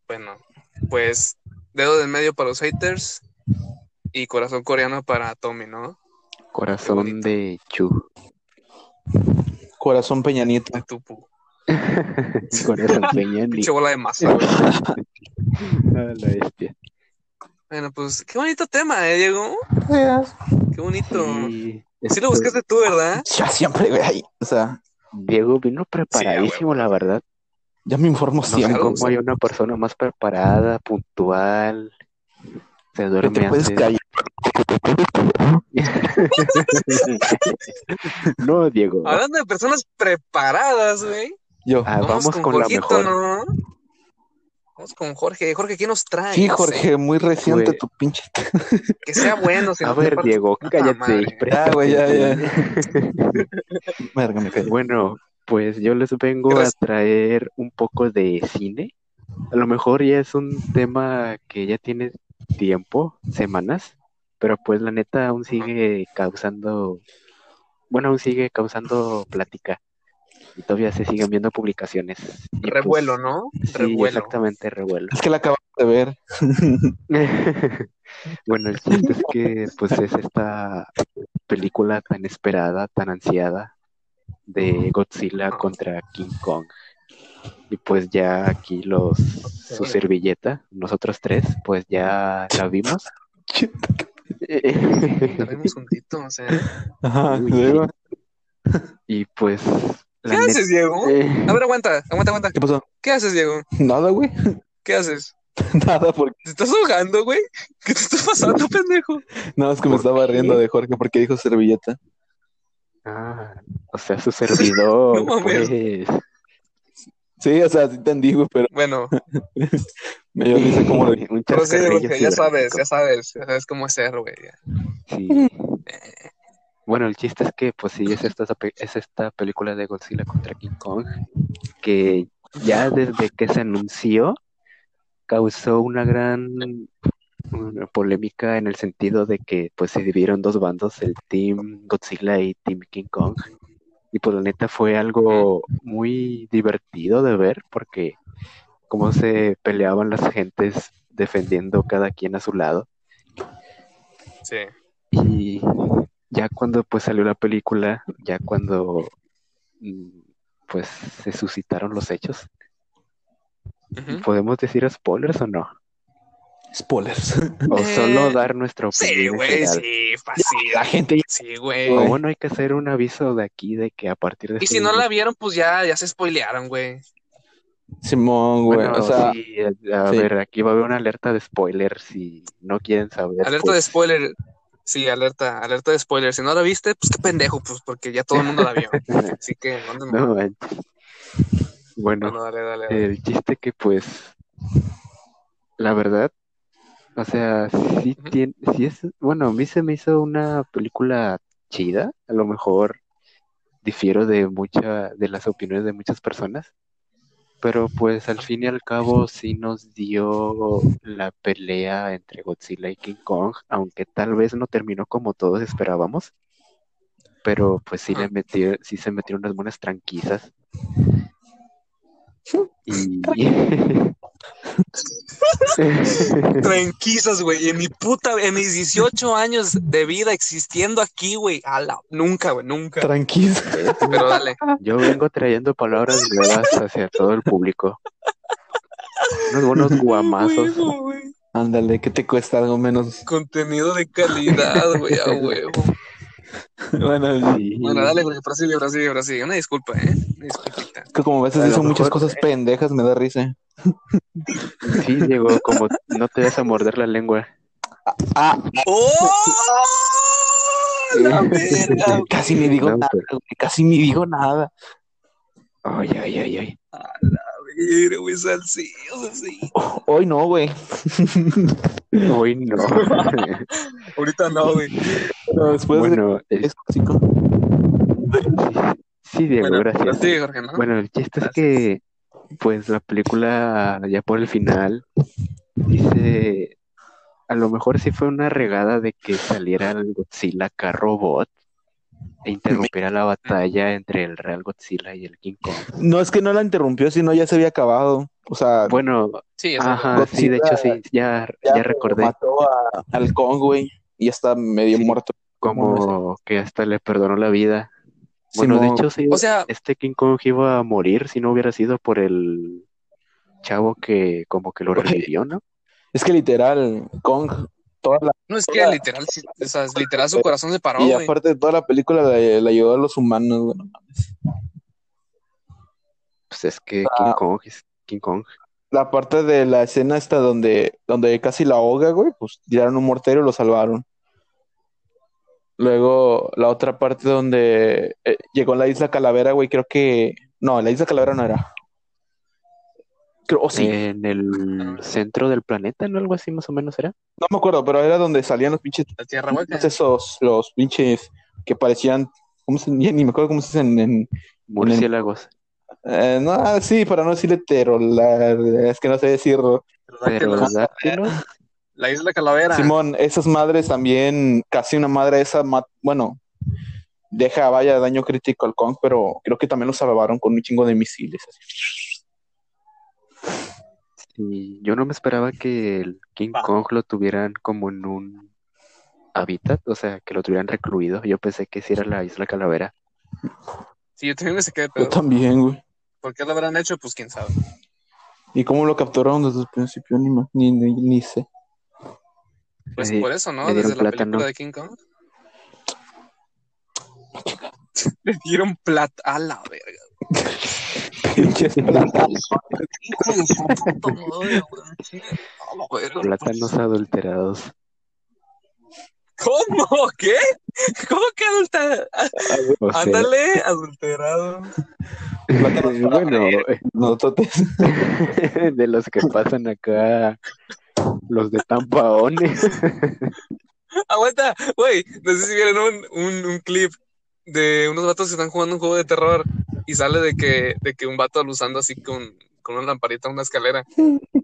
Bueno, pues dedo del medio para los haters y corazón coreano para Tommy, ¿no? Corazón de Chu. Corazón Peña Nieto. De tupu. Corazón Peña Pinche bola de masa. Ah, la bestia. Bueno, pues qué bonito tema, ¿eh, Diego? Qué bonito. Sí, Sí lo buscaste tú, ¿verdad? Ya siempre, güey. O sea, Diego vino preparadísimo, la verdad. ya me informo No siempre. claro, cómo hay una persona más preparada, puntual. Se duerme te puedes antes. callar. No, Diego. Hablando de personas preparadas, güey. Yo. Ah, vamos con, la Jorgito, mejor. ¿no? Vamos con Jorge. Jorge, ¿qué nos trae? Sí, Jorge, muy reciente Güey. tu pinche. que sea bueno. sin A ver, Diego, cállate. Ya, güey, ya, ya. préstate. Verga, me caí. Bueno, pues yo les vengo a traer un poco de cine. A lo mejor ya es un tema que ya tiene tiempo, semanas, pero pues la neta aún sigue causando, bueno, aún sigue causando plática. Y todavía se siguen viendo publicaciones. Y, pues, Revuelo, ¿no? Sí, Revuelo. exactamente, revuelo. Es que la acabas de ver. Bueno, el chiste es que pues es esta película tan esperada, tan ansiada de Godzilla contra King Kong. Y pues ya aquí los su servilleta, nosotros tres, pues ya la vimos. La vimos juntitos, ¿eh? Ajá, Uy. Y pues ¿Qué la haces, Diego? neta- A ver, aguanta, aguanta, aguanta. ¿Qué pasó? ¿Qué haces, Diego? Nada, güey. ¿Qué haces? Nada, porque. ¿Te estás ahogando, güey? ¿Qué te está pasando, pendejo? No, es que me ¿Por estaba qué? riendo de Jorge porque dijo servilleta. Ah, o sea, su servidor, No mames. pues. Sí, o sea, sí entendí, güey, pero Bueno, me dio risa como lo Un chascarrillo Jorge, ya sabes, ya sabes, ya sabes cómo es ser, güey. Sí. Bueno, el chiste es que, pues sí, es esta, es esta película de Godzilla contra King Kong que ya desde que se anunció causó una gran una polémica en el sentido de que, pues, se dividieron dos bandos, el Team Godzilla y Team King Kong. Y pues la neta fue algo muy divertido de ver porque cómo se peleaban las gentes defendiendo cada quien a su lado. Sí. Y ya cuando pues salió la película, ya cuando mm, pues se suscitaron los hechos. ¿podemos decir spoilers o no? spoilers. O Eh, solo dar nuestra Sí, opinión en güey, sí, fácil. La gente Sí, güey. O bueno, hay que hacer un aviso de aquí de que a partir de Y este si no la vieron, pues ya, ya se spoilearon, güey. Simón, güey. Bueno, o sea, sí, a sí. ver, aquí va a haber una alerta de spoiler si no quieren saber. Alerta de pues, spoiler. Sí, alerta, alerta de spoiler. Si no la viste, pues qué pendejo, pues porque ya todo el mundo la vio. Así que no. Bueno, Bueno, dale, dale, dale. El chiste que pues, la verdad, o sea, sí tiene, sí es, bueno, a mí se me hizo una película chida, a lo mejor difiero de mucha, de las opiniones de muchas personas, pero pues al fin y al cabo sí nos dio la pelea entre Godzilla y King Kong, aunque tal vez no terminó como todos esperábamos, pero pues sí le metió, sí se metieron unas buenas tranquisas. Y Tranquisas, güey. En mi puta, en mis 18 años de vida existiendo aquí, güey. A la, nunca, güey, nunca. tranquilo. Pero dale. yo vengo trayendo palabras nuevas hacia todo el público. Unos buenos guamazos. Ándale, ¿qué te cuesta algo menos? Contenido de calidad, güey, a huevo. Bueno, Sí. Bueno, dale, güey, prosigue, prosigue, prosigue. Una disculpa, ¿eh? Una disculpita. es que como a veces dicen muchas cosas pendejas, me da risa. Sí, Diego, como no te vas a morder la lengua. Ah, ¡Oh! La verga, casi ni digo No, nada, pero- casi ni digo nada. Ay, ay, ay, ay. Mira, güey, salsillo, salsillo. Hoy no, güey. Hoy no. Ahorita no, güey. No, después bueno, de chico. sí, Diego, Bueno, gracias. prosigue, Jorge, ¿no? Bueno, el chiste es que, pues, la película, ya por el final, dice, a lo mejor sí fue una regada de que saliera el Godzilla K-Robot, e interrumpiera la batalla entre el Real Godzilla y el King Kong. No es que no la interrumpió, sino ya se había acabado. O sea, Bueno, Sí, ajá, sí, de hecho sí, ya, ya recordé mató a- al Kong, güey, y ya está medio Sí. muerto. como que hasta le perdonó la vida. Bueno, de hecho sí, O sea, este King Kong iba a morir si no hubiera sido por el chavo que como que lo revivió, ¿no? Es que literal, Kong, toda la, no es que literal, sí, o sea, literal su corazón se paró, y güey. aparte de toda la película le, le ayudó a los humanos, güey. Pues es que Ah. King Kong es King Kong. La parte de la escena esta donde, donde casi la ahoga, güey, pues tiraron un mortero y lo salvaron. Luego, la otra parte donde eh, llegó la isla Calavera, güey, creo que... No, la isla Calavera no era. Creo, sí, En el centro del planeta, ¿no? Algo así más o menos era. no me acuerdo, pero era donde salían los pinches, La tierra hueca. esos, los pinches que parecían, ¿cómo se, ni me acuerdo cómo se dicen en, Murciélagos. eh, no, sí, para no decirle la es que no sé decirlo. Pero La- isla Calavera. Simón, esas madres también, casi una madre esa, bueno, deja, vaya, daño crítico al Kong, pero creo que también lo salvaron con un chingo de misiles. así. sí, yo no me esperaba que el King Va. Kong lo tuvieran como en un hábitat, o sea, que lo tuvieran recluido. Yo pensé que sí era la isla Calavera. Sí, yo también me saqué de Yo también, güey. ¿Por qué lo habrán hecho? Pues quién sabe. ¿Y cómo lo capturaron desde el principio? Ni, ni sé. Pues por eso, ¿no? Desde la plátano. película de King Kong. Le dieron plata a la verga. Pinches verga. Plátanos adulterados. ¿Cómo? ¿Qué? ¿Cómo que adulterado? O sea, Ándale, adulterado. Plátanos bueno, No, totes. de los que pasan acá, los de Tampaones. Aguanta, güey. No sé si vieron un, un, un clip de unos vatos que están jugando un juego de terror y sale de que, de que un vato alusando así con, con una lamparita en una escalera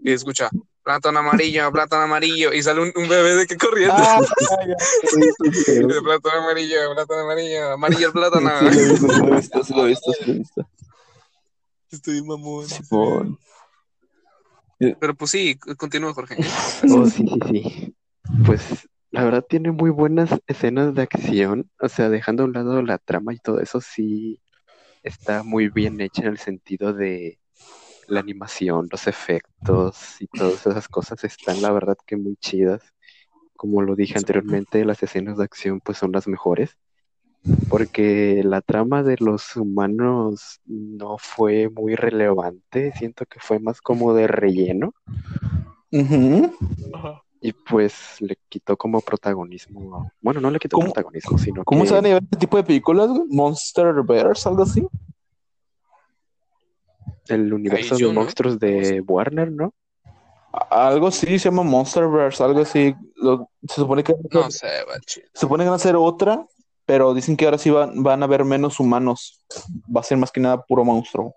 y escucha plátano amarillo, plátano amarillo y sale un, un bebé de que corriendo. Ah, ya, sí, De plátano amarillo, plátano amarillo, amarillo el plátano. sí, lo he visto, sí lo he visto, sí lo he visto, sí lo he visto. Estoy mamón. Simón. Pero pues sí, continúa, Jorge. Oh, sí, sí, sí. Pues la verdad tiene muy buenas escenas de acción. O sea, dejando a un lado la trama y todo eso, sí está muy bien hecha en el sentido de la animación, los efectos y todas esas cosas están, la verdad, que muy chidas. Como lo dije anteriormente, las escenas de acción pues son las mejores. Porque la trama de los humanos no fue muy relevante, siento que fue más como de relleno. Y pues le quitó como protagonismo. Bueno, no le quitó ¿Cómo- protagonismo, sino ¿Cómo que se van a llevar este tipo de películas, güey? Monster Bears, algo así. el universo de ¿no? monstruos de Warner, ¿no? Algo así, se llama Monster Bears, algo así. Lo- se supone que No sé, se supone que van a hacer otra, pero dicen que ahora sí van, van a haber menos humanos. Va a ser más que nada puro monstruo.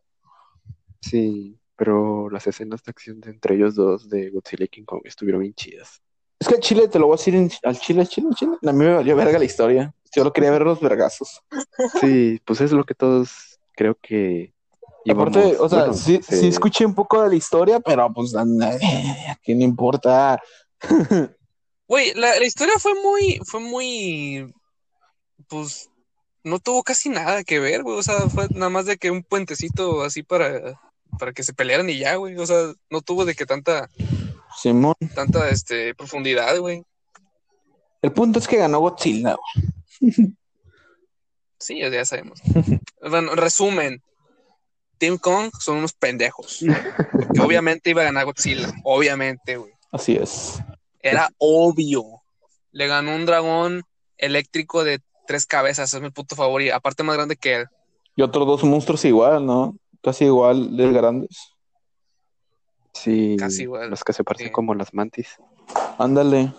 Sí, pero las escenas de acción de entre ellos dos, de Godzilla y King Kong, estuvieron bien chidas. Es que al Chile, te lo voy a decir en- al Chile, al Chile, al Chile. A mí me valió verga la historia. Yo lo quería ver los vergazos. Sí, pues es lo que todos creo que Aparte, o sea, bueno, sí, se- sí escuché un poco de la historia, pero pues a a quién le importa. Güey, la, la historia fue muy, fue muy, pues, no tuvo casi nada que ver, güey. O sea, fue nada más de que un puentecito así para, para que se pelearan y ya, güey. O sea, no tuvo de que tanta, Simón. tanta, este, profundidad, güey. El punto es que ganó Godzilla. güey. Sí, ya, sabemos. Bueno, resumen. Team Kong son unos pendejos. Porque obviamente iba a ganar Godzilla. Obviamente, güey. Así es. Era obvio. Le ganó un dragón eléctrico de tres cabezas. Es mi puto favorito. Aparte más grande que él. Y otros dos monstruos igual, ¿no? Casi igual de grandes. sí, Casi igual, los que se parecen sí. como las mantis. Ándale.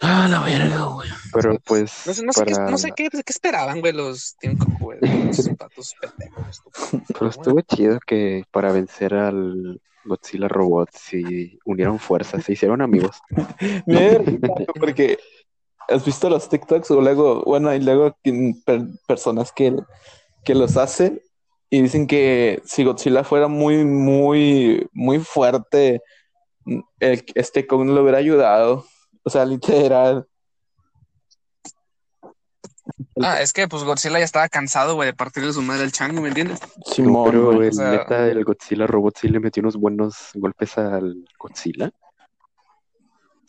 Ah, la verga, güey. Pero pues No sé, no sé, qué, para- no sé qué, qué esperaban, güey, los Team güey. Los patos pendejos. pero estuvo chido que para vencer al Godzilla Robot, sí unieron fuerzas, se hicieron amigos. Mira, porque ¿Has visto los TikToks? O luego, bueno, hay luego per- personas que, que los hacen y dicen que si Godzilla fuera muy, muy, muy fuerte, el, este Kong le hubiera ayudado. O sea, literal. Ah, es que pues Godzilla ya estaba cansado, güey, de partirle su madre al chango, ¿me entiendes? Simón, Pero el o sea- neta, el Godzilla Robot sí le metió unos buenos golpes al Godzilla.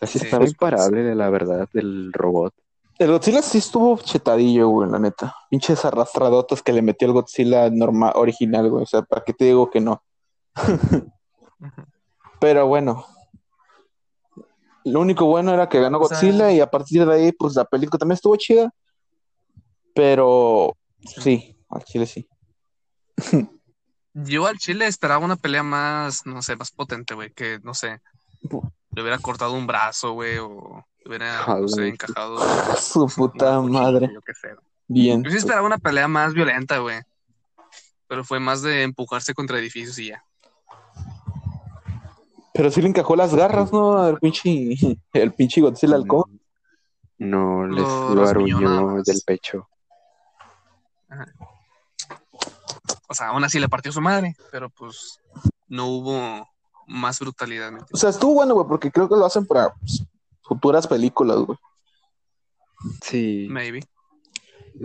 Sea, sí, Sí, estaba imparable, la verdad, del robot. El Godzilla sí estuvo chetadillo, güey, la neta. Pinches arrastradotas que le metió el Godzilla normal, original, güey. O sea, ¿para qué te digo que no? Pero bueno. Lo único bueno era que ganó O sea- Godzilla y a partir de ahí, pues la película también estuvo chida. Pero sí, al chile sí. Yo al Chile esperaba una pelea más, no sé, más potente, güey, que, no sé, le hubiera cortado un brazo, güey, o le hubiera, no sé, encajado. Su puta madre. Yo qué sé. Bien. Yo sí esperaba una pelea más violenta, güey. Pero fue más de empujarse contra edificios y ya. Pero sí le encajó las garras, ¿no? El pinche, el pinche Godzilla al Kong. No, les Lo lo más. del pecho. O sea, aún así le partió su madre, pero pues no hubo más brutalidad. ¿me O sea, estuvo bueno, güey, porque creo que lo hacen para pues, futuras películas, güey. Sí. Maybe.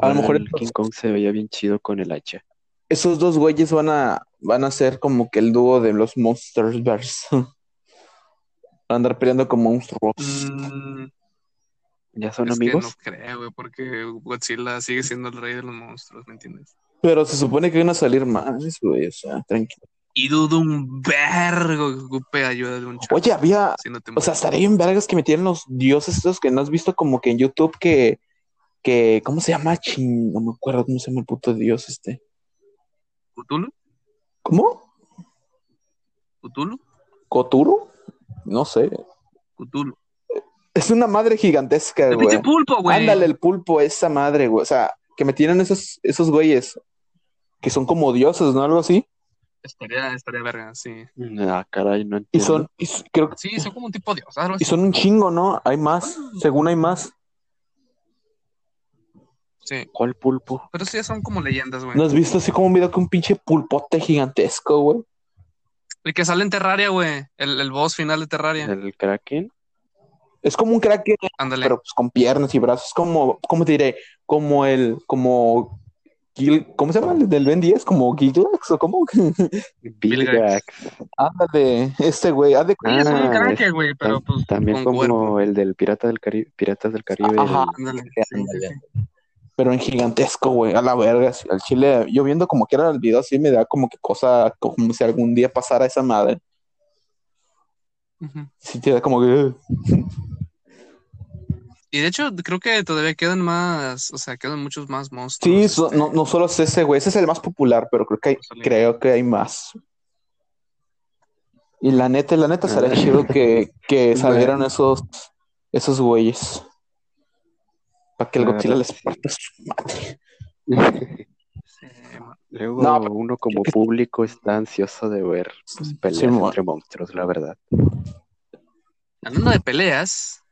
A lo mejor el King Kong se veía bien chido con el hacha. Esos dos güeyes van a, van a ser como que el dúo de los Monsters Van a andar peleando como monstruos. Mm, ¿Ya son es amigos? que no creo, güey, porque Godzilla sigue siendo el rey de los monstruos, ¿me entiendes? Pero se supone que van a salir más, güey, o sea, tranquilo. Y dudo un vergo que ocupe ayuda de un chavo. Oye, había, si no o sea, estaría bien vergas que metieran los dioses estos que no has visto como que en YouTube que, que, ¿cómo se llama? Chin, no me acuerdo cómo se llama el puto dios este. ¿Cthulhu? ¿Cómo? ¿Cthulhu? ¿Coturo? No sé. Cthulhu. Es una madre gigantesca, El güey. pinche pulpo, güey. Ándale, el pulpo, esa madre, güey. O sea, que metieran esos, esos güeyes que son como dioses, ¿no? Algo así. Estaría, estaría verga, sí. Ah, caray, no Y entiendo. son, y s- creo que Sí, son como un tipo de dios, y son un chingo, ¿no? Hay más, según hay más. Sí. ¿Cuál pulpo? Pero sí, son como leyendas, güey. ¿No has visto así como un video que un pinche pulpote gigantesco, güey? El que sale en Terraria, güey. El, el boss final de Terraria. ¿El Kraken? Es como un kraken, Ándale. pero pues con piernas y brazos. Es como, ¿cómo te diré? Como el, como Gil- ¿cómo se llama? ¿El del Ben 10? ¿Como Giglax o cómo? Vilgax. Ándale, este güey, haz de Sí, es un Ah, crack, es- güey, pero pues También como cuerpo. el del Pirata del Caribe, Piratas del Caribe. Ajá. el- Ándale. Sí, sí, Ándale. sí. pero en gigantesco, güey, a la verga. Al chile, yo viendo como que era el video así, me da como que cosa, como si algún día pasara esa madre. Sí, te da como que. Y de hecho, creo que todavía quedan más, o sea, quedan muchos más monstruos. Sí, so- este, no, no solo es ese, güey, ese es el más popular, pero creo que hay, creo que hay más. Y la neta, la neta, sería Ah. chido que, que Bueno. salieran esos, esos güeyes. Para que el La Godzilla les sí. parte su madre. Luego No, uno como público está ansioso de ver pues, peleas Sí, entre monstruos, la verdad. Hablando de peleas,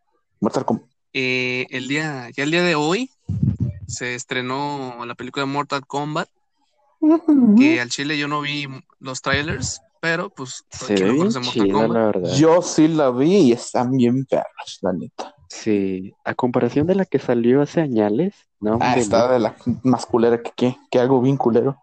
Mortal Kombat. Eh, el día, ya el día de hoy se estrenó la película de Mortal Kombat, que al chile yo no vi los trailers, pero pues Se ¿quién ve bien chida, Kombat? la verdad. Yo sí la vi y están bien perras, la neta. Sí, a comparación de la que salió hace añales, no, Ah, está de la más culera que, que, que algo bien culero.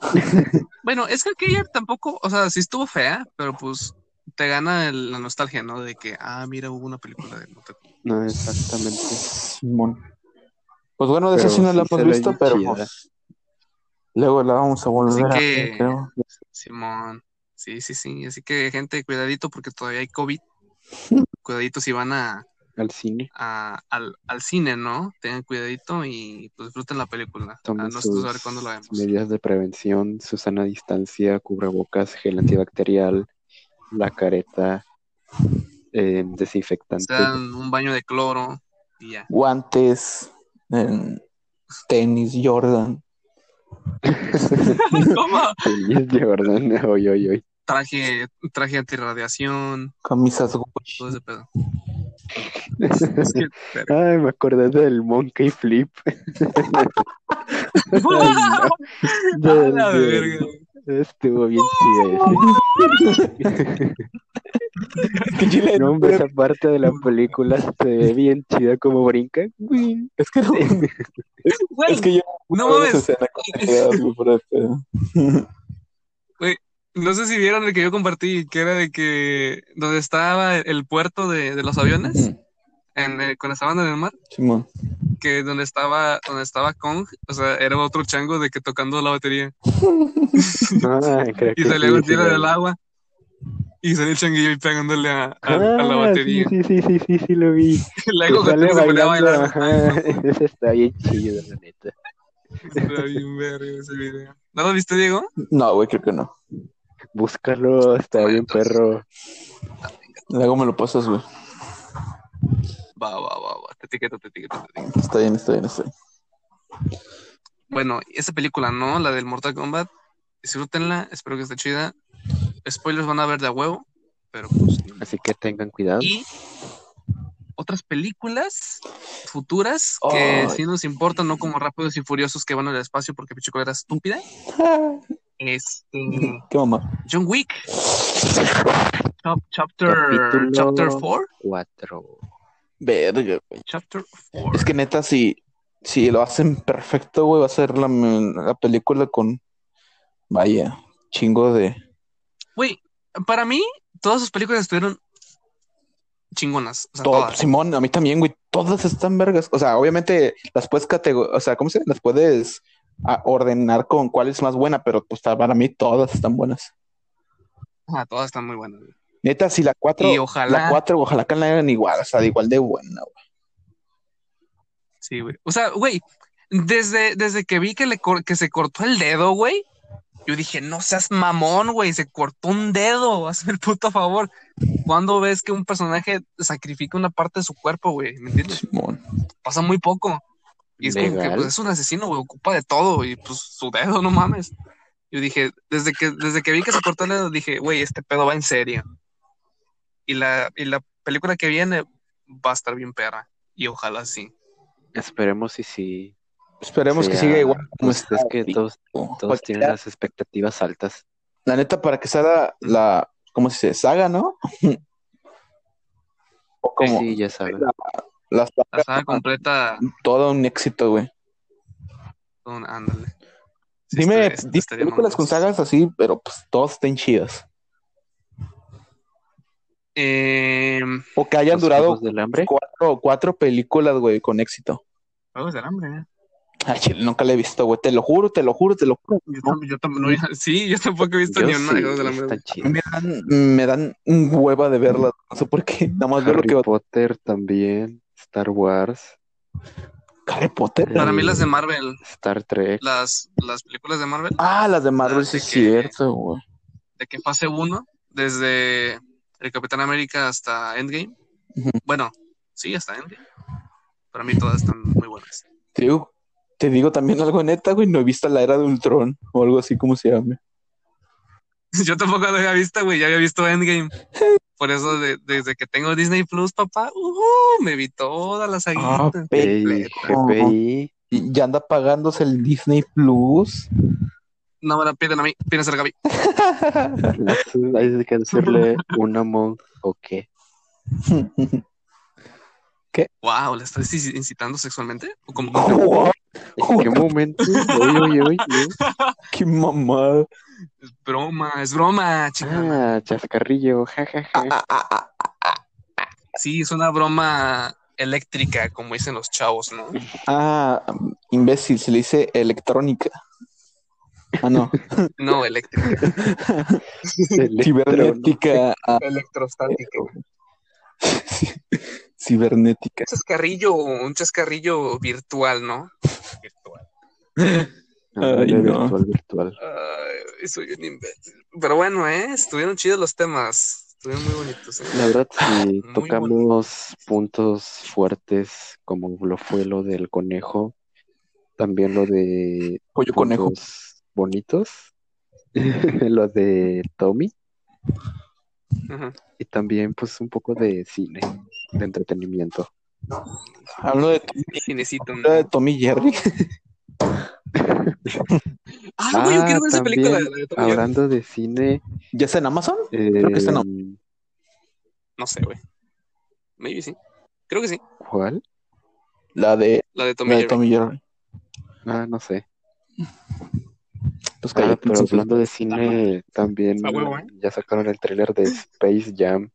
Bueno, es que aquella tampoco, o sea, sí estuvo fea, pero pues te gana el- la nostalgia, ¿no? De que, ah, mira, hubo una película de Mortal Kombat. No, exactamente. Simón. Pues bueno, de esa Pero sí no la hemos visto, pero pues, luego la vamos a volver Así a que- ver, creo. Simón, sí, sí, sí. Así que, gente, cuidadito porque todavía hay COVID. Cuidadito si van a, Al cine. a- al, al cine, ¿no? Tengan cuidadito y pues disfruten la película. Tomen Ah, no sé sus saber cuándo la vemos. medidas de prevención, su sana distancia, cubrebocas, gel antibacterial, la careta, eh, desinfectante. Se dan un baño de cloro y ya. Guantes, en tenis, Jordan. ¿Cómo? Tenis Jordan, oy, oy, oy. Traje, traje antirradiación, Camisas Gucci. todo ese pedo. Ay, me acordé del Monkey Flip. Ay, no. A la verga. Estuvo bien chido ese. Es que Chile, No, hombre, esa parte de la película se ve bien chida como brinca. Es que no, Güey, es que yo no mames. güey. No sé si vieron el que yo compartí, que era de que donde estaba el puerto de, de los aviones, en, eh, cuando estaban en el mar, Simón. que donde estaba, donde estaba Kong, o sea, era otro chango de que tocando la batería. Ah, creo Y que salía un sí tiro del agua. Y salía el changuillo ahí pegándole a, a- a la Ah, batería. Sí, sí, sí, sí, sí, sí, lo vi. Luego Que sale se ponía a bailando, bailar. ajá. Ese está bien chido, la neta. Está bien verga ese video. ¿No lo viste, Diego? No, güey, creo que no. Búscalo, está bien, entonces. perro. Luego me lo pasas, güey. Va, va, va, va. Te etiqueto, te etiqueto, te etiqueto. Está bien, está bien, está bien. Bueno, esa película, ¿no? La del Mortal Kombat. Disfrútenla, espero que esté chida. Spoilers van a ver de a huevo, pero pues. Así que tengan cuidado. Y otras películas futuras que Ay. sí nos importan, no como Rápidos y Furiosos que van al espacio porque pichico era estúpida. Este. ¿Qué mamá? John Wick. Chap- chapter. Capítulo- Chapter 4. Cuatro. Verga, güey. Chapter 4. Es que neta, si, si lo hacen perfecto, güey, va a ser la, la película con. Vaya, chingo de. Güey, para mí, todas sus películas estuvieron chingonas. O sea, Todo, todas. Simón, a mí también, güey. Todas están vergas. O sea, obviamente las puedes categorizar. O sea, ¿cómo se? Las puedes ah, ordenar con cuál es más buena, pero pues para mí todas están buenas. Ajá, todas están muy buenas. güey. Neta, si la 4, Y ojalá- la 4, ojalá que la hagan igual, o sea, de igual de buena, güey. Sí, güey. O sea, güey, desde, desde que vi que, le que se cortó el dedo, güey, yo dije, no seas mamón, güey, se cortó un dedo, hazme el puto favor. ¿Cuándo ves que un personaje sacrifica una parte de su cuerpo, güey? ¿Me entiendes? Simón. Pasa muy poco. Y es como que pues, es un asesino, güey, ocupa de todo y pues su dedo, no mames. Yo dije, desde que, desde que vi que se cortó el dedo, dije, güey, este pedo va en serio. Y la, y la película que viene va a estar bien perra. Y ojalá sí. Esperemos y si. Esperemos que siga igual como pues es que todos, todos tienen ya, las expectativas altas. La neta, para que sea la, la ¿cómo se dice? Saga, ¿no? o como Sí, ya sabes. la saga, La saga completa, todo un éxito, güey. un- ándale. Sí, Dime, películas con sagas así, pero pues todas estén chidas. Eh, O que hayan durado Juegos del hambre. cuatro, cuatro películas, güey, con éxito. Juegos del hambre. ¿eh? Ay, chile, nunca la he visto, güey. Te lo juro, te lo juro, te lo juro. Yo, tam- yo tam- no, sí, yo tampoco he visto Yo ni una de sí, Juegos del hambre. está güey. chido. Me dan, me dan hueva de verla. No sé por qué. Nada más veo lo Harry que Potter también. Star Wars. Harry Potter. Para mí las de Marvel, Star Trek. las, las películas de Marvel, Ah, las de Marvel, Las sí es cierto, güey. de que fase 1, desde el Capitán América hasta Endgame. Bueno, sí, hasta Endgame. Para mí todas están muy buenas. Te digo, te digo también algo neta, güey. No he visto la era de Ultron o algo así como se llame. Yo tampoco lo había visto, güey, ya había visto Endgame. Por eso, de- desde que tengo Disney Plus, papá, uh, me vi toda la Ah. Y ya anda pagándose el Disney Plus. No me la piden a mí, pídense a Gaby. Las- Hay que hacerle una monk o qué. Wow, ¿la estás inci- incitando sexualmente? ¿O como ¿En qué momento? Oye, oye, oye. Qué mamada. Es broma, es broma, chica. Ah, chascarrillo, jajaja. Ah, ah, ah, Sí, es una broma eléctrica, como dicen los chavos, ¿no? ah, imbécil, se le dice electrónica. Ah, no. No, eléctrica. Cibernética. ah, Electrostática. cibernética. Un chascarrillo, un chascarrillo virtual, ¿no? Virtual. Virtual, virtual. Ay, soy un imbécil. Pero bueno, ¿eh? Estuvieron chidos los temas. Estuvieron muy bonitos, ¿eh? La verdad, si Muy tocamos puntos fuertes, como lo fue lo del conejo, también lo de Pollo conejo. bonitos, lo de Tommy, Ujú. Y también, pues, un poco de cine, de entretenimiento. Hablo de, Cinecito, ¿no? hablo de Tommy Jerry. Ah, güey, yo quiero ver esa película. también, la de Tom y Jerry. hablando de cine, ¿Ya está en Amazon? Creo que está en eh, No sé, güey. Maybe sí. Creo que sí. ¿cuál? La de, La de Tommy la de Jerry. Tommy Jerry. Ah, no sé. Pues Ah, pero hablando de cine, también A huevo, ¿eh? ya sacaron el tráiler de Space Jam.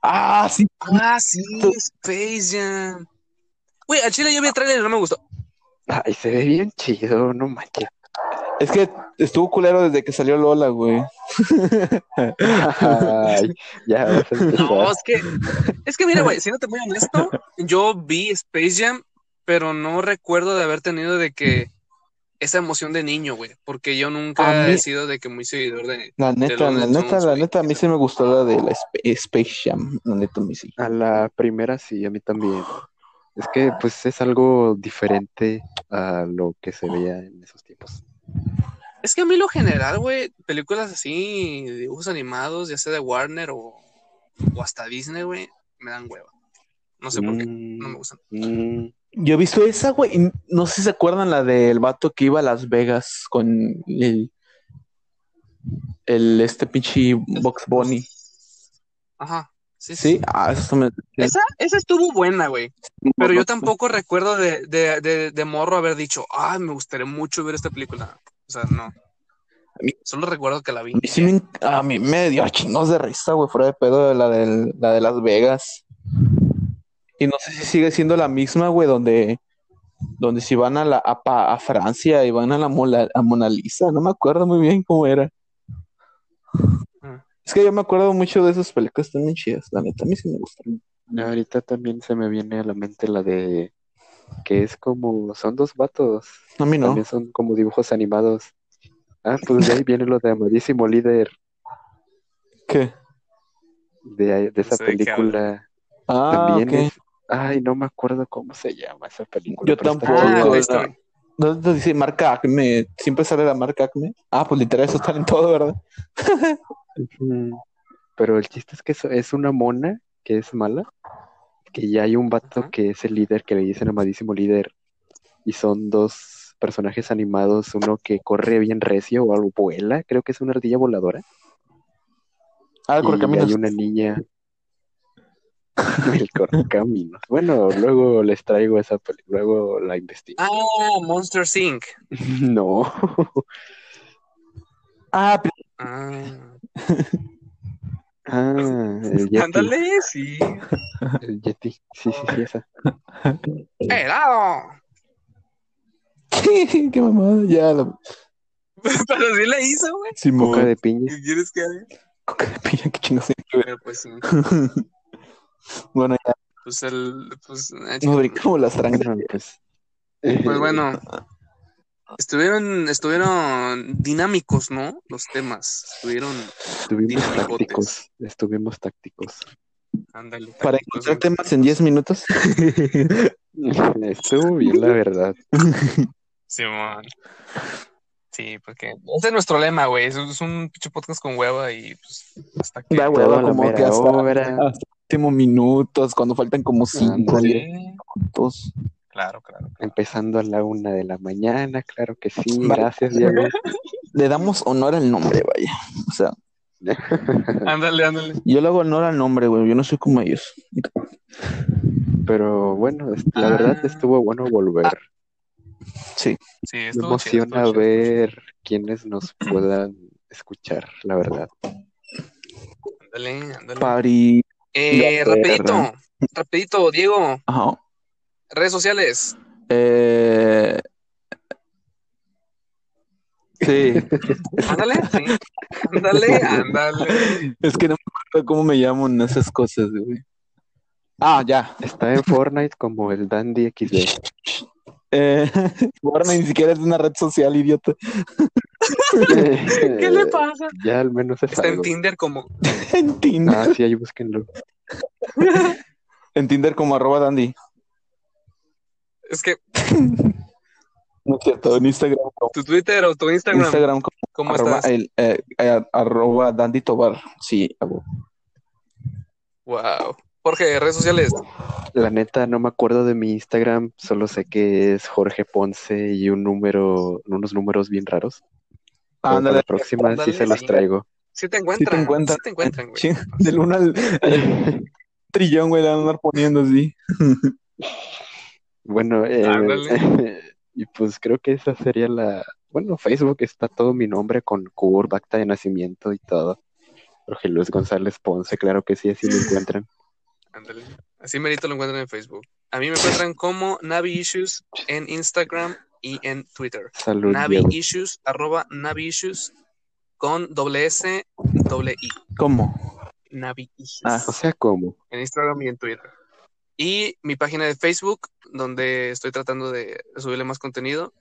Ah, sí. Ah, sí, Space Jam. Güey, al chile yo vi el trailer y no me gustó. Ay, se ve bien chido, no manches. Es que estuvo culero desde que salió Lola, güey. Ay, ya vas a empezar. No, es que, es que mira, güey, siéndote muy honesto, yo vi Space Jam, pero no recuerdo de haber tenido de que esa emoción de niño, güey, porque yo nunca mí- he sido de que muy seguidor de... La neta, la neta, la güey. neta, a mí sí me gustó la de la Sp- Space Jam. La neta, a mí sí. A la primera sí, a mí también. Es que pues es algo diferente a lo que se veía en esos tiempos. Es que a mí lo general, güey, películas así, dibujos animados, ya sea de Warner o, o hasta Disney, güey, me dan hueva. No sé por qué, no me Mm, gustan. mm, Yo he visto esa, güey. y No sé si se acuerdan la del vato que iba a Las Vegas con el, el este pinche Box Bunny. Ajá, sí, sí. Sí, ah, eso me. Esa, esa estuvo buena, güey. Pero yo tampoco recuerdo de, de, de, de morro haber dicho, ay, me gustaría mucho ver esta película. O sea, no. mí- Solo recuerdo que la vi. A mí, sí me, a mí me dio chingos de risa, güey, fuera de pedo de la, del- la de Las Vegas. Y no sé si sigue siendo la misma, güey, donde, donde si van a, la, a Francia y van a la Mola- a Mona Lisa. No me acuerdo muy bien cómo era. Es que yo me acuerdo mucho de esas películas también chidas. La neta, a mí sí me gustan. Ahorita también se me viene a la mente la de que es como, son dos vatos, A mí no. también son como dibujos animados. Ah, pues de ahí viene lo de Amadísimo Líder, ¿Qué? de, de esa sé de qué película. Ah, También es, ay, no me acuerdo cómo se llama esa película. Yo tampoco. Ah. ¿Dónde dice marca Acme? Siempre sale la marca Acme. Ah, pues literal, eso está en todo, ¿verdad? Pero el chiste es que es una mona que es mala, que ya hay un vato que es el líder, que le dicen amadísimo líder, y son dos personajes animados, uno que corre bien recio o algo vuela, creo que es una ardilla voladora, Ah, el y correcaminos. hay una niña, el correcaminos. Bueno, luego les traigo esa película, luego la investigo. Ah, Monster Inc. No, Ah, pero- Ah, ah, el Yeti, ándale, sí. el Yeti, sí, sí, sí, esa. ¡Helado! qué mamada. Ya, la... Pero sí la hizo, güey. Simón. Coca de piña. ¿Qué quieres que haga? Coca de piña, qué que ver. Pero pues sí. Bueno, ya Pues el. Pues, ah, nos brincamos las trancas. Pues, Pues bueno, estuvieron, estuvieron dinámicos, ¿no? Los temas. Estuvieron, Estuvimos tácticos, estuvimos tácticos. ándale. Para encontrar temas en 10 minutos. Estuvo bien, la verdad. Simón. Sí, porque ese es nuestro lema, güey. Es, es un pinche podcast con hueva y pues hasta que. Da Todo hueva como que hasta, hasta últimos minutos, cuando faltan como 5 Ándale. Sí, minutos. Claro, claro. Empezando a la una de la mañana, claro que sí. Vale. Gracias, Diego. Le damos honor al nombre, vaya. O sea, Ándale, ándale. yo le hago honor al nombre, güey. Yo no soy como ellos. Pero bueno, la Ah. verdad estuvo bueno volver. Sí. Sí, Me chido, emociona estuvo chido. ver quienes nos puedan escuchar, la verdad. Ándale, ándale. Pari. Eh, rapidito, rapidito, Diego. Ajá. Redes sociales. Eh... Sí. Ándale, sí. Ándale, ándale. es que no me acuerdo cómo me llaman esas cosas, güey. Ah, ya. Está en Fortnite como el Dandy XD. Eh, Warner ni siquiera es una red social, idiota. ¿Qué le pasa? Ya al menos es Está en. Tinder como. En Tinder. Ah, sí, ahí búsquenlo. En Tinder como arroba dandy. Es que No es cierto, en Instagram tu Twitter o tu Instagram, Instagram como ¿cómo arroba, estás? el, eh, eh, arroba dandy tobar. Sí, hago. Wow. Jorge, redes sociales. La neta, no me acuerdo de mi Instagram, solo sé que es Jorge Ponce y un número, unos números bien raros. Para Ándale, la próxima sí ándale, se los sí. traigo. Si te sí encuentran. te encuentran. Sí te encuentran, güey. Sí, del uno al, al trillón, güey, le van a andar poniendo así. Bueno, eh, Ándale. y pues creo que esa sería la... Bueno, Facebook está todo mi nombre con CURB, acta de nacimiento y todo. Jorge Luis González Ponce, claro que sí, así me encuentran. Ándale. Así merito lo encuentran en Facebook. A mí me encuentran como Navi Issues en Instagram y en Twitter. Salud, Navi Diego. Issues, arroba Navi Issues con doble S, doble I. ¿Cómo? Navi Issues. Ah. O sea, ¿cómo? en Instagram y en Twitter. Y mi página de Facebook, donde estoy tratando de subirle más contenido,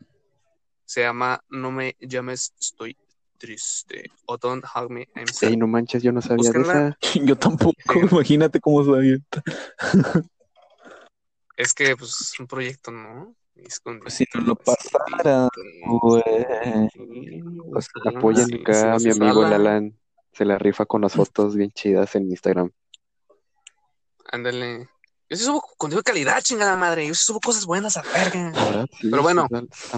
se llama No me llames, estoy triste. O Don't Hug Me, I'm sad. Ey, no manches, yo no sabía de esa. Yo tampoco, imagínate cómo sabía. Es que, pues, es un proyecto, ¿no? Escondido. Pues si no lo pasara, güey. Pues sí, acá sí, a mi amigo jala. Lalan. Se la rifa con las fotos bien chidas en Instagram. Ándale. Yo sí subo contenido de calidad, chingada madre. Yo sí subo cosas buenas a verga. Sí, Pero bueno.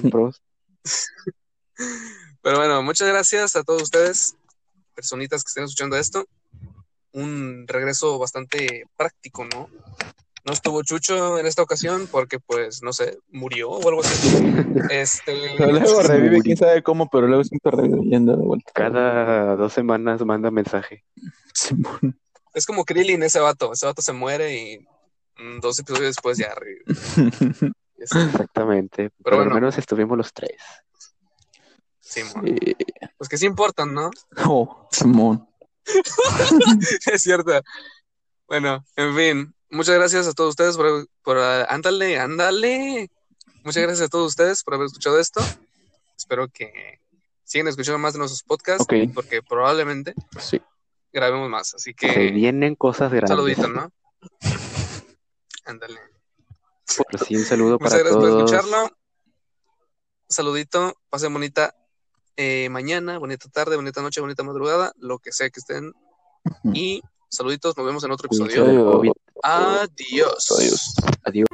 Pros. Pero bueno, muchas gracias a todos ustedes, personitas que estén escuchando esto. Un regreso bastante práctico, ¿no? No estuvo Chucho en esta ocasión porque, pues, no sé, murió o algo así. Este, Pero luego revive, quién sabe cómo, pero luego siempre reviviendo de vuelta. Cada dos semanas manda mensaje. Simón. es como Krillin, ese vato. Ese vato se muere y dos episodios después ya. Exactamente. Pero bueno. al menos estuvimos los tres. Simón. Sí. Pues que sí importan, ¿no? Oh, Simón. es cierto. Bueno, en fin, muchas gracias a todos ustedes por, por ándale, ándale. Muchas gracias a todos ustedes por haber escuchado esto. Espero que sigan escuchando más de nuestros podcasts, porque probablemente Sí. grabemos más. Así Se que vienen cosas grandes. saludito, ¿no? Ándale. Sí, un saludo Muchas para gracias por todos. escucharlo. Un saludito. Pasen bonita eh, mañana, bonita tarde, bonita noche, bonita madrugada, lo que sea que estén. Y saluditos, nos vemos en otro episodio. Adiós. Adiós. Adiós.